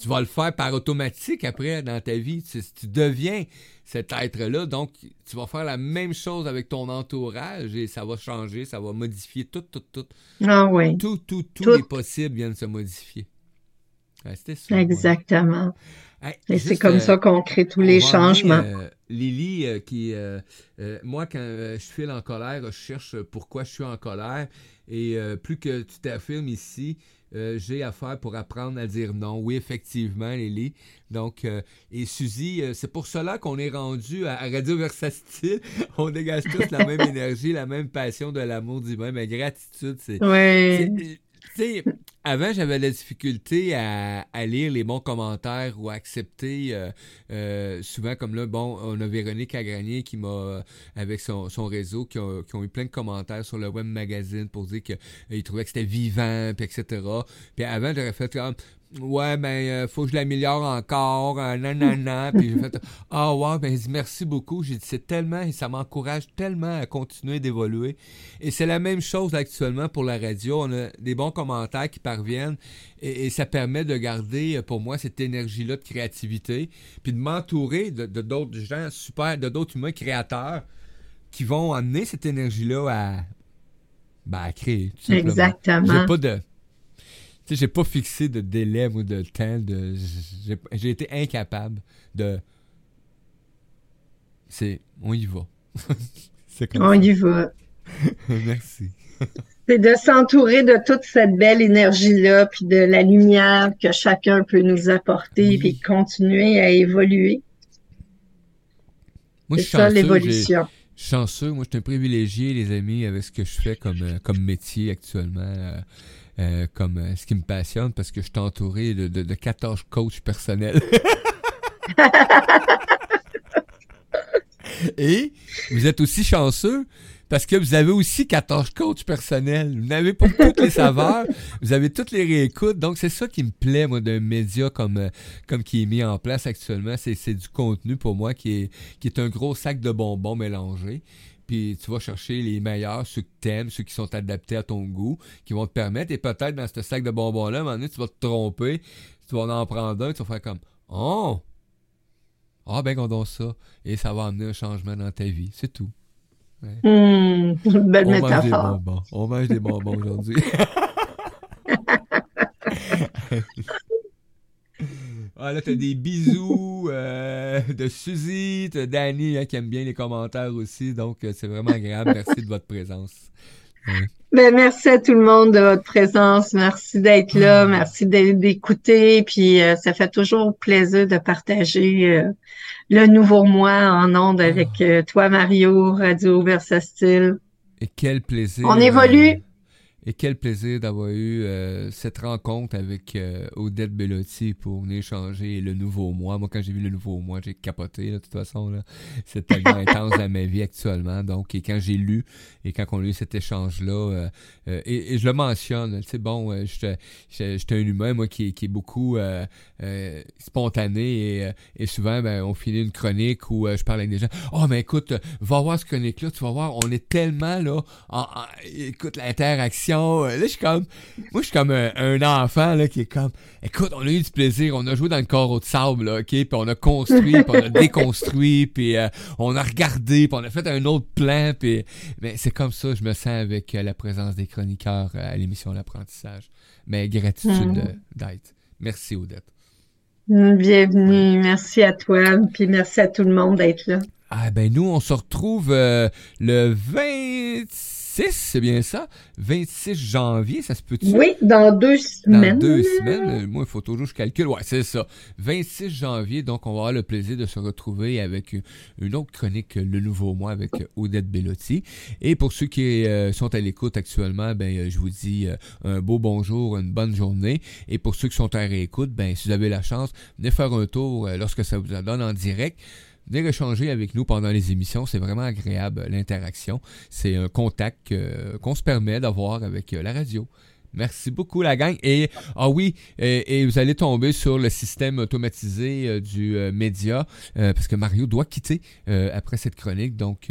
tu vas le faire par automatique après dans ta vie. Tu, tu deviens cet être-là, donc tu vas faire la même chose avec ton entourage et ça va changer, ça va modifier tout, tout, tout.
Ah oui,
Tout, tout, tous
Tout.
les possibles viennent se modifier. Ouais, C'était ça. ouais.
exactement.
Hey,
Et c'est comme
euh,
ça qu'on crée tous les changements.
euh, Lily, euh, qui, moi, quand je file en colère, je cherche pourquoi je suis en colère. Et plus que tu t'affirmes ici, euh, j'ai affaire pour apprendre à dire non. Oui, effectivement, Lily. Donc, euh, et Suzy, euh, c'est pour cela qu'on est rendu à, à Radio Versatile. *laughs* On dégage tous la même *laughs* énergie, la même passion de l'amour divin. Mais gratitude, c'est
Oui,
c'est- Tu sais, avant, j'avais la difficulté à, lire les bons commentaires ou à accepter. euh, euh, souvent, comme là, bon, on a Véronique Agranier qui m'a, euh, avec son, réseau, qui ont, qui ont eu plein de commentaires sur le web magazine pour dire qu'ils trouvaient que c'était vivant, puis etc. Puis avant, j'aurais fait comme. Ouais, ben, euh, faut que je l'améliore encore, euh, nanana. *laughs* Puis j'ai fait, ah, ouais, ben, il dit merci beaucoup. J'ai dit, c'est tellement, et ça m'encourage tellement à continuer d'évoluer. Et c'est la même chose actuellement pour la radio. On a des bons commentaires qui parviennent et, et ça permet de garder, euh, pour moi, cette énergie-là de créativité, puis de m'entourer de de d'autres gens super, de d'autres humains créateurs qui vont amener cette énergie-là à, ben, à créer. tout simplement.
exactement.
J'ai pas de. Tu sais, j'ai pas fixé de délai ou de temps. De, j'ai, été incapable de. C'est. On y va. *laughs* c'est comme
On
ça.
y va. *laughs*
Merci. *laughs*
C'est de s'entourer de toute cette belle énergie-là, puis de la lumière que chacun peut nous apporter,
Oui.
puis continuer à évoluer.
Moi, je
C'est
suis
ça l'évolution.
Chanceux. Moi, je suis un privilégié, les amis, avec ce que je fais comme, euh, comme métier actuellement. Euh, comme euh, ce qui me passionne parce que je suis entouré de, de, de 14 coachs personnels. *laughs* Et vous êtes aussi chanceux parce que vous avez aussi 14 coachs personnels. Vous en avez pour toutes les saveurs, vous avez toutes les réécoutes. Donc, c'est ça qui me plaît, moi, d'un média comme, euh, comme qui est mis en place actuellement. C'est, c'est du contenu pour moi qui est, qui est un gros sac de bonbons mélangés. Puis tu vas chercher les meilleurs, ceux que t'aimes, ceux qui sont adaptés à ton goût, qui vont te permettre, et peut-être dans ce sac de bonbons-là, à un moment donné, tu vas te tromper, tu vas en prendre un, tu vas faire comme Oh! Ah ben qu'on donne ça. Et ça va amener un changement dans ta vie. C'est tout. *laughs*
Belle
On mange des bonbons. On mange des bonbons aujourd'hui. *laughs* *laughs* Ah là, t'as des bisous *laughs* euh, de Suzy, t'as Danny hein, qui aime bien les commentaires aussi, donc euh, c'est vraiment agréable. Merci de votre présence. Ouais.
Ben, merci à tout le monde de votre présence. Merci d'être là. Merci d'é- d'écouter. Puis euh, ça fait toujours plaisir de partager euh, le nouveau moi en ondes avec euh, toi, Mario, Radio Versatile.
Et quel plaisir.
On évolue.
Et quel plaisir d'avoir eu euh, cette rencontre avec euh, Odette Bellotti pour venir changer le nouveau moi. Moi, quand j'ai vu le nouveau moi, j'ai capoté, là, de toute façon. Là. C'est tellement *laughs* intense dans ma vie actuellement. Donc, et quand j'ai lu et quand on a eu cet échange-là, euh, et, et je le mentionne, tu sais, bon, j'étais un humain, moi, qui, qui est beaucoup spontané et, et souvent, ben, on finit une chronique où je parle avec des gens. Oh, mais écoute, va voir ce chronique-là, tu vas voir, on est tellement là, en, en- écoute, l'interaction. Euh, Là, je suis comme, moi, je suis comme un, un enfant, là, qui est comme, écoute, on a eu du plaisir, on a joué dans le corps de sable, là, ok, puis on a construit, puis on a *laughs* déconstruit, puis euh, on a regardé, puis on a fait un autre plan, puis, mais c'est comme ça, je me sens avec euh, la présence des chroniqueurs euh, à l'émission L'apprentissage. Mais gratitude
Mm.
euh, d'être. Merci, Odette.
Bienvenue. Merci à toi. Puis merci à tout le monde d'être là.
Ah ben nous, on se retrouve euh, le 26 26, c'est bien ça? 26 janvier, ça se peut-tu?
Oui, dans deux semaines.
Dans deux semaines. Moi, il faut toujours que je calcule. Ouais, c'est ça. 26 janvier, donc on va avoir le plaisir de se retrouver avec une autre chronique, Le Nouveau Mois, avec Odette Bellotti. Et pour ceux qui euh, sont à l'écoute actuellement, ben, euh, je vous dis euh, un beau bonjour, une bonne journée. Et pour ceux qui sont à réécoute, ben, si vous avez la chance, venez faire un tour lorsque ça vous en donne en direct. Venez échanger avec nous pendant les émissions. C'est vraiment agréable, l'interaction. C'est un contact qu'on se permet d'avoir avec la radio. Merci beaucoup, la gang. Et, ah oui, et, vous allez tomber sur le système automatisé euh, du euh, média, euh, parce que Mario doit quitter après cette chronique. Donc,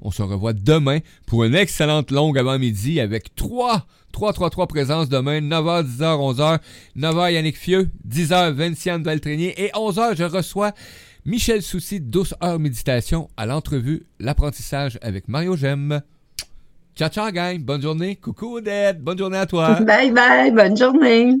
on se revoit demain pour une excellente longue avant-midi avec trois 3, 3, 3 présences demain, 9h, 10h, 11h. 9h, Yannick Fieux, 10h, Vinciane Valtrénier et 11h, je reçois Michel Soucy, 12 heures méditation à l'entrevue L'apprentissage avec Mario Gem. Ciao, ciao, gang. Bonne journée. Coucou, Odette. Bonne journée à toi.
Bye, bye. Bonne journée.